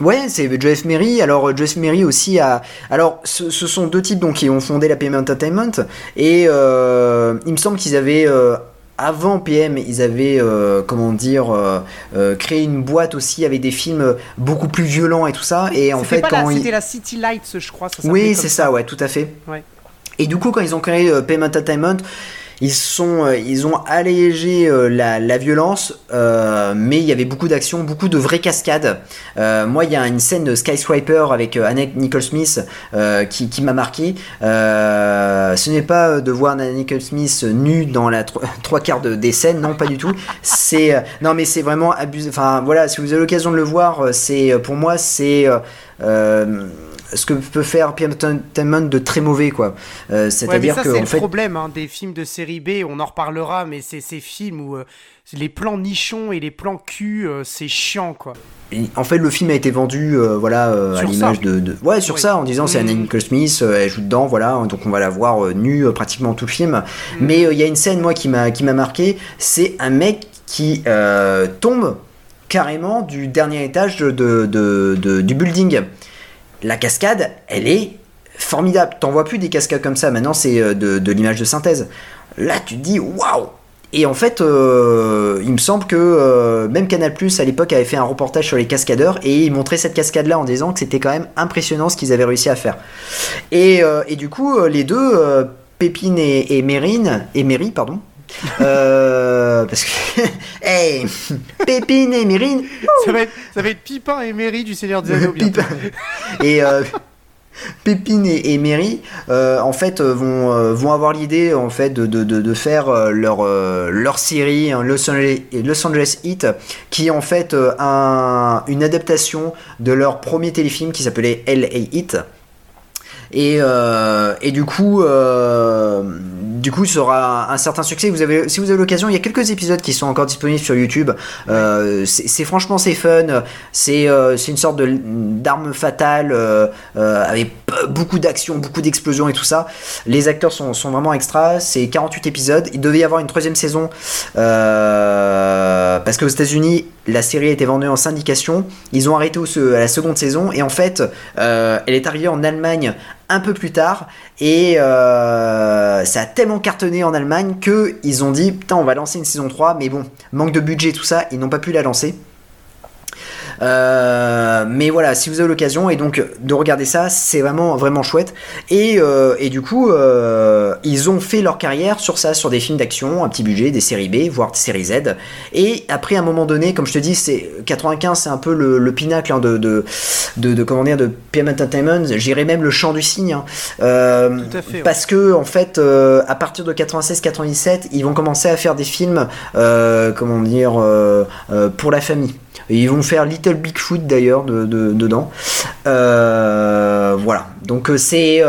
C: Ouais, c'est Jeff Mary. Alors Jeff Mary aussi a. Alors, ce, ce sont deux types donc qui ont fondé la PM Entertainment et euh, il me semble qu'ils avaient. euh, avant PM, ils avaient, euh, comment dire, euh, euh, créé une boîte aussi avec des films beaucoup plus violents et tout ça. Et en fait, quand ils-
A: C'était la City Lights, je crois. Ça
C: oui, c'est ça, ouais, tout à fait.
A: Ouais.
C: Et du coup, quand ils ont créé PM Entertainment, ils, sont, euh, ils ont allégé euh, la, la violence, euh, mais il y avait beaucoup d'action, beaucoup de vraies cascades. Moi, il y a une scène de Skyscraper avec Annette Nicole Smith qui, qui m'a marqué. Ce n'est pas de voir Annette Nicole Smith nue dans la tro- trois quarts de, des scènes, non, pas du tout. C'est non, mais c'est vraiment abusé. Enfin, voilà, si vous avez l'occasion de le voir, c'est pour moi, c'est ce que peut faire PM Entertainment de très mauvais, quoi. Euh, C'est-à-dire que
A: c'est le
C: fait,
A: problème hein, des films de série B. On en reparlera, mais c'est ces films où euh, les plans nichons et les plans cul, euh, c'est chiant, quoi.
C: en fait, le film a été vendu, voilà, à l'image de, de- ouais, sur
A: Oui.
C: ça, en disant c'est. Anna Nicole Smith, elle joue dedans, voilà, donc on va la voir nue pratiquement tout le film.
A: Mhm.
C: Mais il y a une scène, moi, qui m'a qui m'a marqué, c'est un mec qui tombe carrément du dernier étage de- de- du building. La cascade, elle est formidable. T'en vois plus des cascades comme ça. Maintenant, c'est euh, de, l'image de synthèse. Là, tu te dis waouh. Et en fait, euh, il me semble que euh, même Canal à l'époque avait fait un reportage sur les cascadeurs et il montrait cette cascade-là en disant que c'était quand même impressionnant ce qu'ils avaient réussi à faire. Et, du coup, les deux, Pépine et, et et Méry, pardon. Euh, parce que, hey, Pépine et Mérine,
A: Ça va, être, ça va être Pipin et Mary du Seigneur des Anneaux.
C: Pipin. Et euh, Pépine et, et Mary, euh, en fait, euh, vont, euh, vont avoir l'idée en fait de, de, de, de faire euh, leur, leur série hein, Los, Angeles, Los Angeles Heat, qui est en fait un, une adaptation de leur premier téléfilm qui s'appelait LA Heat. Et, et du coup, du coup, ça un, certain succès. Si vous avez l'occasion, il y a quelques épisodes qui sont encore disponibles sur YouTube. Euh, c'est franchement c'est fun. C'est c'est une sorte d'arme fatale avec beaucoup d'action, beaucoup d'explosions et tout ça. Les acteurs sont, vraiment extra. C'est 48 épisodes. Il devait y avoir une troisième saison parce qu'aux États-Unis, la série a été vendue en syndication. Ils ont arrêté la seconde saison et en fait, elle est arrivée en Allemagne un peu plus tard. Et euh, ça a tellement cartonné en Allemagne que ils ont dit putain on va lancer une saison 3 mais bon manque de budget tout ça ils n'ont pas pu la lancer euh, mais voilà, si vous avez l'occasion et donc de regarder ça, c'est vraiment vraiment chouette. Et, euh, et du coup, euh, ils ont fait leur carrière sur ça, sur des films d'action, un petit budget, des séries B, voire des séries Z. Et après, à un moment donné, comme je te dis, c'est 95, c'est un peu le, pinacle hein, de, de, de, comment dire, de PM Entertainment. J'irais même le chant du cygne. Hein. Parce que en fait, à partir de 96-97, ils vont commencer à faire des films, comment dire, pour la famille. Et ils vont faire Little Bigfoot d'ailleurs de, dedans. Euh, voilà. Donc euh, c'est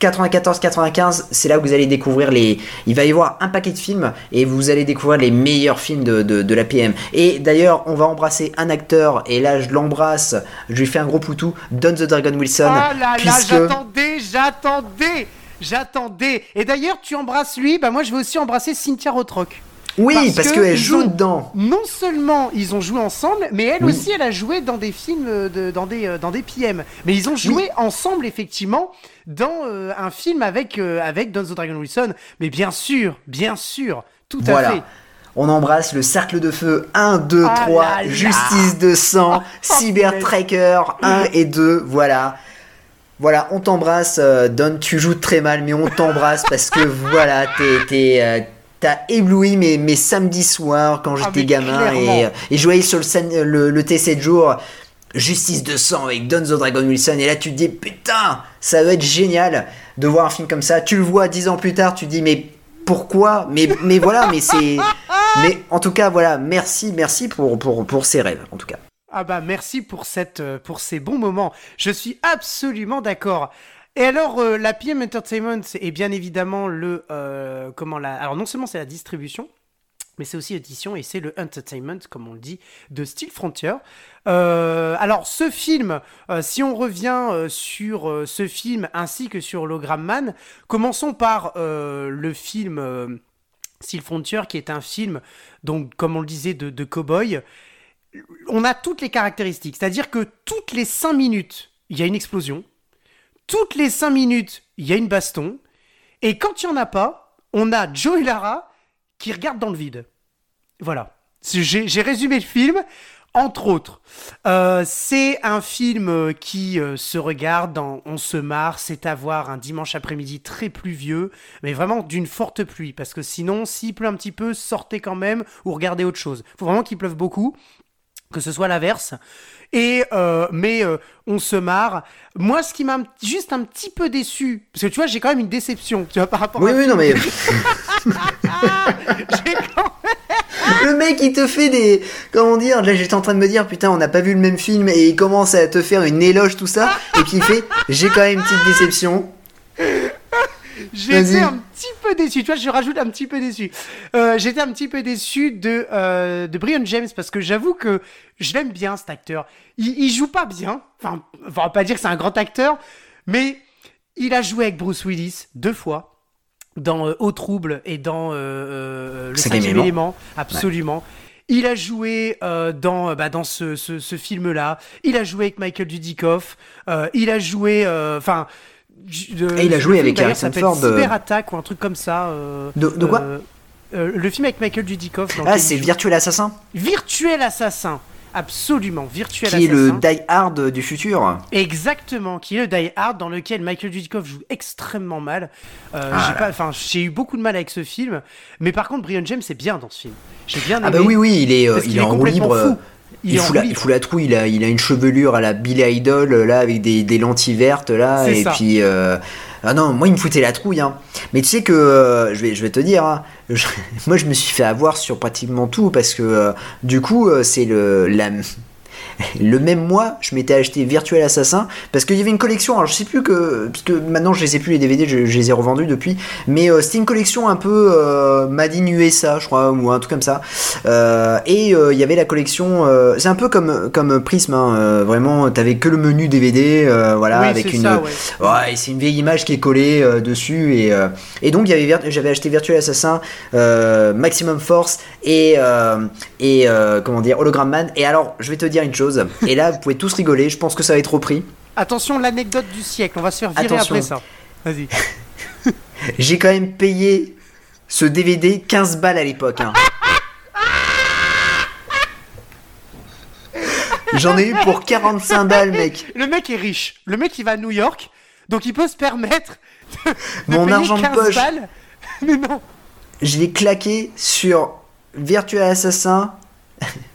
C: 94-95, euh, c'est là où vous allez découvrir les. Il va y avoir un paquet de films et vous allez découvrir les meilleurs films de, de, la PM. Et d'ailleurs, on va embrasser un acteur et là je l'embrasse, je lui fais un gros poutou, Don the Dragon Wilson.
A: Ah là là, j'attendais, j'attendais, j'attendais. Et d'ailleurs, tu embrasses lui, bah moi je vais aussi embrasser Cynthia Rothrock.
C: Oui, parce, qu'elle joue dedans.
A: Non seulement ils ont joué ensemble, mais elle aussi, elle a joué dans des films, de, dans, des, euh, dans des PM. Mais ils ont joué ensemble, effectivement, dans euh, un film avec, euh, avec the Dragon Wilson. Mais bien sûr, bien sûr, tout à fait.
C: On embrasse le cercle de feu. 1, 2, 3, Justice de sang, oh, Cyber Tracker 1 et 2, voilà. Voilà, on t'embrasse, Don, tu joues très mal, mais on t'embrasse parce que voilà, t'es t'as ébloui mes, mes samedis soirs quand ah, j'étais gamin et, et je voyais sur le, le, le T7 jours Justice de sang avec Don the Dragon Wilson. Et là tu te dis putain ça va être génial de voir un film comme ça. Tu le vois dix ans plus tard tu te dis mais pourquoi? Mais, mais voilà mais c'est mais en tout cas voilà merci merci pour, pour, pour ces rêves en tout cas.
A: Ah bah merci pour cette euh, pour ces bons moments. Je suis absolument d'accord et alors, euh, la PM Entertainment est bien évidemment le. Euh, comment la. Alors, non seulement c'est la distribution, mais c'est aussi l'édition et c'est le entertainment, comme on le dit, de Steel Frontier. Euh, alors, ce film, si on revient sur ce film ainsi que sur l'Hologram Man, commençons par le film Steel Frontier, qui est un film, donc, comme on le disait, de, de cow-boy. On a toutes les caractéristiques, c'est-à-dire que toutes les 5 minutes, il y a une explosion toutes les 5 minutes, il y a une baston. Et quand il n'y en a pas, on a Joe et Lara qui regardent dans le vide. Voilà. J'ai résumé le film. Entre autres, euh, c'est un film euh, qui euh, se regarde dans On se marre, c'est à voir un dimanche après-midi très pluvieux, mais vraiment d'une forte pluie, parce que sinon, s'il pleut un petit peu, sortez quand même ou regardez autre chose. Faut vraiment qu'il pleuve beaucoup, que ce soit l'inverse. Et euh, mais euh, on se marre. Moi, ce qui m'a juste un petit peu déçu, parce que tu vois, j'ai quand même une déception, tu vois, par rapport.
C: Oui, oui, non mais. le mec il te fait des comment dire là j'étais en train de me dire putain on n'a pas vu le même film et il commence à te faire une éloge tout ça et puis il fait j'ai quand même une petite déception
A: J'étais un petit peu déçu. Tu vois, je rajoute un petit peu déçu. Euh, J'étais un petit peu déçu de, euh, de Brian James parce que j'avoue que je l'aime bien cet acteur. Il, il, joue pas bien. Enfin, on va pas dire que c'est un grand acteur, mais il a joué avec Bruce Willis deux fois dans euh, Au Trouble et dans euh, euh Le cinquième élément. Absolument. Il a joué euh, dans, bah, dans ce, ce, ce film-là. Il a joué avec Michael Dudikoff. Il a joué. Enfin,
C: et il a joué avec Harrison Ford.
A: Cyber euh, Attack ou un truc comme ça. Euh,
C: de, quoi
A: euh, Le film avec Michael Dudikoff.
C: Ah, c'est Virtuel Assassin
A: Virtuel Assassin Absolument, Virtuel
C: Qui est le Die Hard du futur.
A: Exactement, qui est le Die Hard dans lequel Michael Dudikoff joue extrêmement mal. Ah j'ai eu beaucoup de mal avec ce film, mais par contre Brian James c'est bien dans ce film. J'ai bien aimé.
C: Ah bah oui oui, il est, il est, en roue libre. Il, fout la, il, fout la, trouille, il a, il a une chevelure à la Billy Idol, là, avec des, des lentilles vertes, là, et puis... Euh... Ah non, moi il me foutait la trouille. Hein. Mais tu sais que, euh, je, vais, je vais te dire, hein, moi je me suis fait avoir sur pratiquement tout, parce que euh, du coup, euh, c'est le... La... le même mois, je m'étais acheté Virtual Assassin parce qu'il y avait une collection. Alors je sais plus que parce que maintenant je les ai plus les DVD, je, je les ai revendus depuis. Mais euh, c'était une collection un peu euh, Made in USA, je crois, ou un truc comme ça. Euh, et euh, il y avait la collection. c'est un peu comme comme Prism, hein, vraiment. T'avais que le menu DVD, voilà,
A: Oui,
C: avec une.
A: ça, ouais.
C: C'est une vieille image qui est collée dessus et, et donc il y avait Vir- j'avais acheté Virtual Assassin, Maximum Force et et comment dire Hologram Man. Et alors je vais te dire une chose. Et là vous pouvez tous rigoler. Je pense que ça va être repris.
A: Attention, l'anecdote du siècle. On va se faire virer
C: Attention.
A: après ça. Vas-y.
C: J'ai quand même payé ce DVD 15 balles à l'époque. hein. J'en ai eu pour 45 balles, mec.
A: Le mec est riche. Le mec, il va à New York. Donc, il peut se permettre de, de
C: Mon
A: payer
C: argent de
A: 15
C: poche.
A: balles. Mais non.
C: Je l'ai claqué sur Virtual Assassin,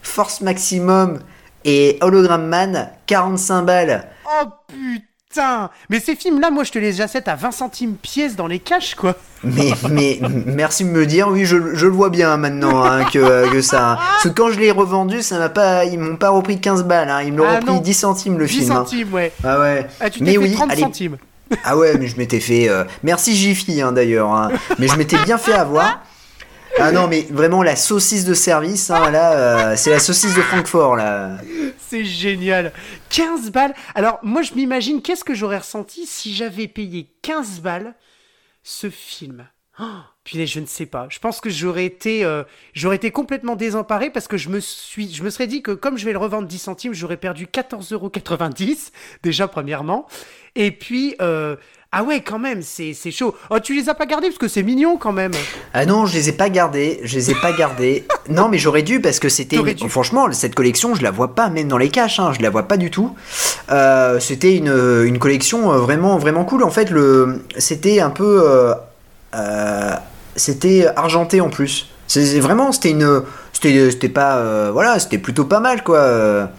C: Force Maximum et Hologram Man, 45 balles.
A: Oh putain. Mais ces films-là, moi, je te les achète à 20 centimes pièce dans les caches, quoi.
C: Mais, mais merci de me dire, oui, je, je le vois bien maintenant hein, que, que ça. Parce que quand je l'ai revendu, ça m'a pas, ils m'ont pas repris 15 balles, hein, ils me l'ont
A: Ah
C: repris
A: non.
C: 10 centimes le
A: 10
C: film. hein.
A: centimes, ouais.
C: Ah ouais.
A: Ah, tu t'es fait
C: oui,
A: 30
C: allez.
A: centimes.
C: Ah ouais, mais je m'étais fait. euh, Merci Jiffy hein, d'ailleurs. hein. Mais je m'étais bien fait avoir. Ah non, mais vraiment la saucisse de service, hein, là, euh, c'est la saucisse de Francfort là.
A: C'est génial. 15 balles. Alors, moi, je m'imagine qu'est-ce que j'aurais ressenti si j'avais payé 15 balles ce film? Oh, punaise, je ne sais pas. Je pense que j'aurais été, euh, j'aurais été complètement désemparé parce que je me suis, je me serais dit que comme je vais le revendre 10 centimes, j'aurais perdu 14,90€ déjà premièrement. Et puis, euh, ah ouais, quand même, c'est, chaud. Oh, tu les as pas gardés parce que c'est mignon quand même.
C: Ah non, je les ai pas gardés, je les ai pas gardés. Non, mais j'aurais dû parce que c'était.
A: Dû.
C: Franchement, cette collection, je la vois pas, même dans les caches, hein, je la vois pas du tout. Euh, c'était une, une collection euh, vraiment, vraiment cool. En fait, le, c'était un peu. euh, euh, c'était argenté en plus. C'est vraiment, c'était une. C'était pas. euh, voilà, c'était plutôt pas mal, quoi.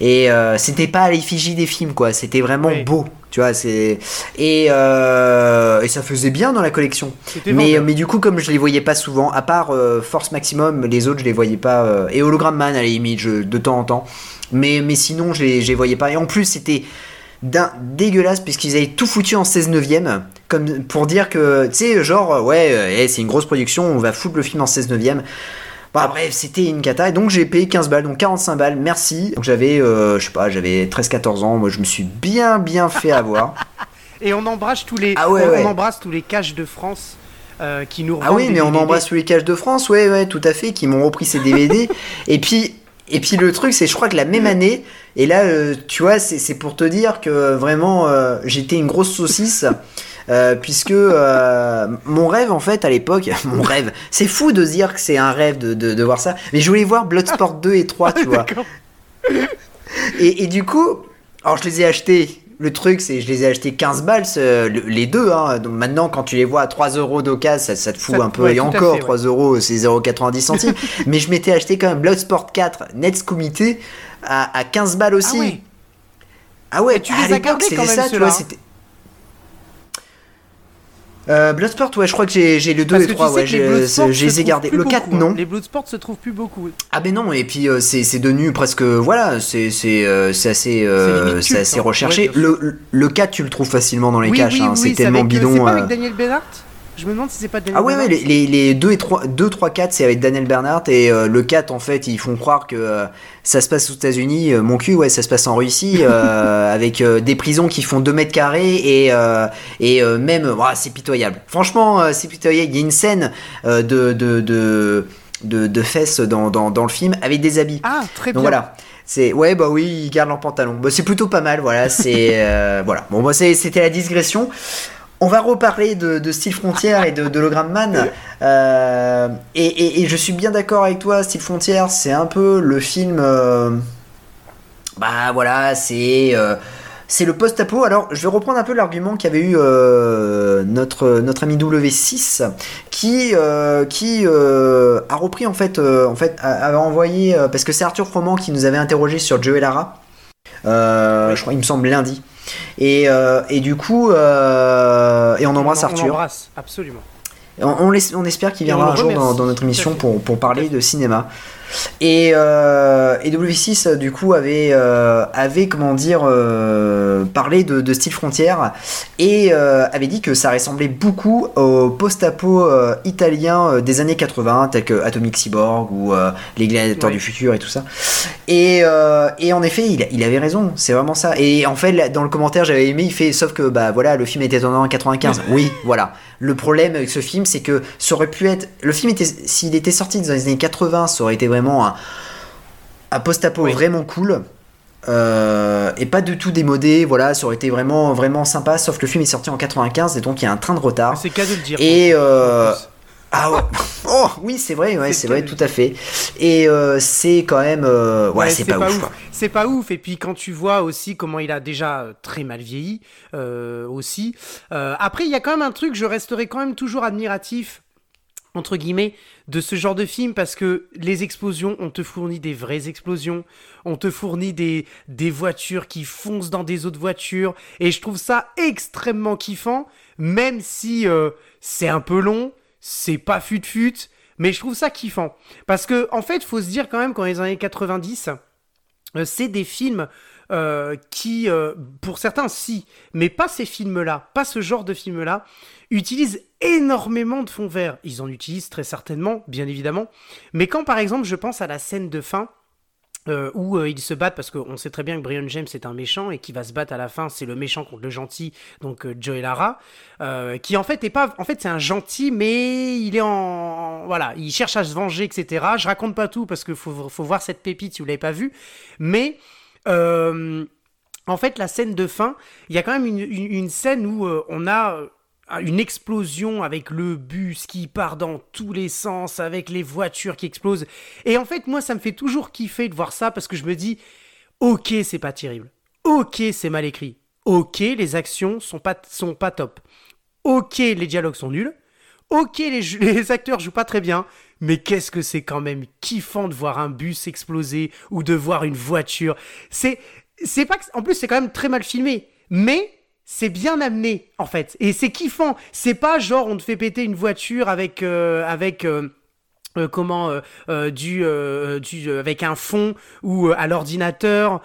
C: Et euh, c'était pas à l'effigie des films, quoi. C'était vraiment
A: Oui.
C: beau. Tu vois, c'est. Et, euh, et ça faisait bien dans la collection. Mais, mais du coup, comme je les voyais pas souvent, à part euh, Force Maximum, les autres je les voyais pas. euh, et Hologram Man à la limite, je- de temps en temps. Mais, mais sinon, je les, je les voyais pas. Et en plus, c'était d'un dégueulasse puisqu'ils avaient tout foutu en 16 neuvième comme pour dire que tu sais genre ouais c'est une grosse production on va foutre le film en 16 neuvième Bon, bref, c'était une cata. Et donc, j'ai payé 15 balles, donc 45 balles, merci. Donc, j'avais, euh, je sais pas, j'avais 13-14 ans. Moi, je me suis bien, bien fait avoir.
A: Et on embrasse tous les,
C: Ah ouais,
A: on,
C: ouais.
A: on embrasse tous les caches de France euh, qui nous
C: Ah oui, mais on
A: DVD.
C: embrasse tous les caches de France, ouais, ouais, tout à fait, qui m'ont repris ces DVD. et puis, et puis le truc, c'est, je crois que la même année, et là, euh, tu vois, c'est pour te dire que vraiment, euh, j'étais une grosse saucisse. euh, puisque mon rêve en fait à l'époque, mon rêve, c'est fou de se dire que c'est un rêve de, de, de voir ça, mais je voulais voir Bloodsport 2 et 3, tu vois. Et, et du coup, alors je les ai achetés. Le truc, c'est je les ai achetés 15 balles, les deux. Hein. Donc maintenant, quand tu les vois à 3 euros d'occasion, ça, ça te fout
A: Ça-
C: un peu.
A: ouais,
C: et encore,
A: fait,
C: 3 euros, c'est 0,90 centimes. Mais je m'étais acheté quand même Bloodsport 4 Nets Comité à, à 15 balles aussi.
A: Ah ouais.
C: Ah ouais,
A: tu
C: à
A: les as gardés quand même,
C: ça, tu vois. C'était. Euh, Bloodsport, ouais, je crois que j'ai j'ai le 2
A: Parce
C: et
A: que
C: 3,
A: tu sais
C: ouais,
A: que les
C: ai gardés. Le 4,
A: beaucoup, hein.
C: non.
A: Les Bloodsport se trouvent plus beaucoup.
C: Ah ben non, et puis euh, c'est devenu presque voilà, c'est c'est euh, c'est assez euh,
A: culte,
C: assez
A: hein.
C: recherché.
A: Ouais,
C: le, le 4 tu le trouves facilement dans les
A: oui,
C: caches,
A: oui,
C: hein,
A: oui,
C: c'est tellement
A: avec, euh,
C: bidon.
A: C'est pas
C: euh.
A: avec Daniel Bernhardt? Je me demande si c'est pas Daniel
C: Ah ouais, ouais
A: Bernhardt.
C: les, les, les 2 et 3 2 3 4 c'est avec Daniel Bernhardt et euh, le 4 en fait, ils font croire que euh, ça se passe aux États-Unis, euh, mon cul ouais, ça se passe en Russie avec des prisons qui font 2 mètres carrés et et même c'est pitoyable. Franchement, c'est pitoyable, il y a une scène de de de de, de fesses dans, dans, dans le film avec des habits.
A: Ah, très bien.
C: Donc voilà. C'est ouais bah oui ils gardent leur pantalon. Bah, c'est plutôt pas mal voilà c'est voilà bon bah, c'était la digression. On va reparler de, de Style Frontière et de, de Hologram Man. Euh, et, et- et je suis bien d'accord avec toi, Style Frontière, c'est un peu le film. euh, bah voilà, c'est. euh, c'est le post-apo. Alors, je vais reprendre un peu l'argument qu'avait eu euh, notre, notre ami W6, qui, euh, qui euh, a repris en fait, en fait, avait envoyé parce que c'est Arthur Froment qui nous avait interrogé sur Joe et Lara. Je crois, il me semble lundi. Et, euh, et du coup, euh, et on embrasse
A: on,
C: Arthur.
A: On embrasse, absolument.
C: On, on espère qu'il viendra un jour dans, dans notre émission pour, pour parler de cinéma. Et, euh, et W6 du coup avait euh, avait comment dire euh, parlé de, de, style frontière et euh, avait dit que ça ressemblait beaucoup au post-apo euh, italien des années 80 tel que Atomic Cyborg ou les gladiateurs ouais. du futur et tout ça. Et, et en effet il, il avait raison, c'est vraiment ça. Et en fait dans le commentaire j'avais aimé il fait sauf que bah voilà le film était en 95. oui voilà. Le problème avec ce film c'est que ça aurait pu être le film était s'il était sorti dans les années 80 ça aurait été vraiment un, un post-apo oui. vraiment cool. Euh, et pas du tout démodé, voilà, ça aurait été vraiment, vraiment sympa, sauf que le film est sorti en 95 et donc il y a un train de retard.
A: C'est cadeau de dire.
C: Et euh, ah ouais. oh oui, c'est vrai, ouais, c'est vrai, tout à fait. Et euh, c'est quand même, ouais, ouais c'est pas,
A: pas,
C: ouf.
A: ouf. C'est pas ouf. Et puis quand tu vois aussi comment il a déjà très mal vieilli aussi. après, il y a quand même un truc, je resterai quand même toujours admiratif entre guillemets, de ce genre de film parce que les explosions, on te fournit des vraies explosions, on te fournit des, voitures qui foncent dans des autres voitures, et je trouve ça extrêmement kiffant, même si euh, c'est un peu long, c'est pas fut-fut, mais je trouve ça kiffant. Parce que, en fait, faut se dire quand même qu'en les années 90, euh, c'est des films euh, qui, euh, pour certains, si, mais pas ces films-là, pas ce genre de films-là, utilisent énormément de fond vert. Ils en utilisent très certainement, bien évidemment. Mais quand, par exemple, je pense à la scène de fin, euh, où ils se battent parce qu'on sait très bien que Brian James est un méchant et qui va se battre à la fin c'est le méchant contre le gentil donc euh, Joe Lara qui en fait est pas en fait c'est un gentil mais il est en voilà il cherche à se venger etc je raconte pas tout parce que faut, faut voir cette pépite si vous l'avez pas vu mais en fait la scène de fin il y a quand même une, scène où on a une explosion avec le bus qui part dans tous les sens, avec les voitures qui explosent. Et en fait, moi, ça me fait toujours kiffer de voir ça parce que je me dis, ok, c'est pas terrible. Ok, c'est mal écrit. Ok, les actions sont pas, sont pas top. Ok, les dialogues sont nuls. Ok, les, les acteurs jouent pas très bien. Mais qu'est-ce que c'est quand même kiffant de voir un bus exploser ou de voir une voiture. C'est, c'est pas en plus, c'est quand même très mal filmé. Mais c'est bien amené en fait et c'est kiffant c'est pas genre on te fait péter une voiture avec euh, avec euh, euh, comment du, du avec un fond ou à l'ordinateur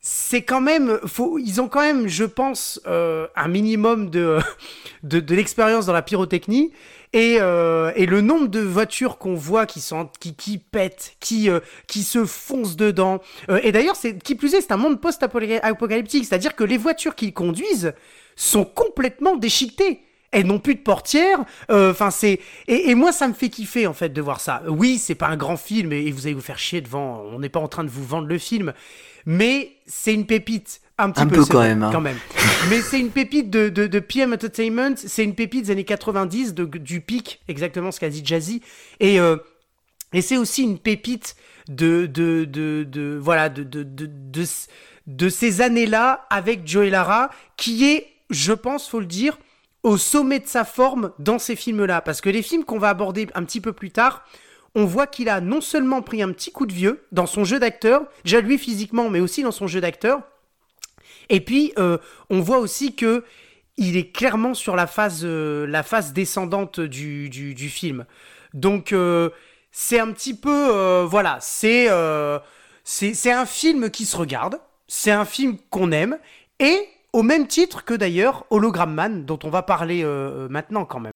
A: c'est quand même ils ont quand même je pense un minimum de, de l'expérience dans la pyrotechnie et, euh, et, le nombre de voitures qu'on voit qui sont qui, qui pètent, qui euh, qui se foncent dedans. Euh, et d'ailleurs, qui plus est, c'est un monde post-apocalyptique, c'est-à-dire que les voitures qu'ils conduisent sont complètement déchiquetées. Elles n'ont plus de portière. Enfin, c'est et, moi, ça me fait kiffer en fait de voir ça. Oui, c'est pas un grand film et vous allez vous faire chier devant. On n'est pas en train de vous vendre le film, mais c'est une pépite. Un petit
C: un
A: peu,
C: peu quand, même, hein.
A: quand même. Mais c'est une pépite de, de, de, PM Entertainment, c'est une pépite des années 90, de, du pic, exactement ce qu'a dit Jazzy. Et, euh, et c'est aussi une pépite de, de, de, de voilà, de, de, de, de, de ces années-là avec Joey Lara, qui est, je pense, faut le dire, au sommet de sa forme dans ces films-là. Parce que les films qu'on va aborder un petit peu plus tard, on voit qu'il a non seulement pris un petit coup de vieux dans son jeu d'acteur, déjà lui physiquement, mais aussi dans son jeu d'acteur. Et puis, euh, on voit aussi que il est clairement sur la phase, euh, la phase descendante du, du, du film. Donc, euh, c'est un petit peu, voilà, c'est, c'est un film qui se regarde, c'est un film qu'on aime, et au même titre que d'ailleurs Hologram Man, dont on va parler maintenant quand même.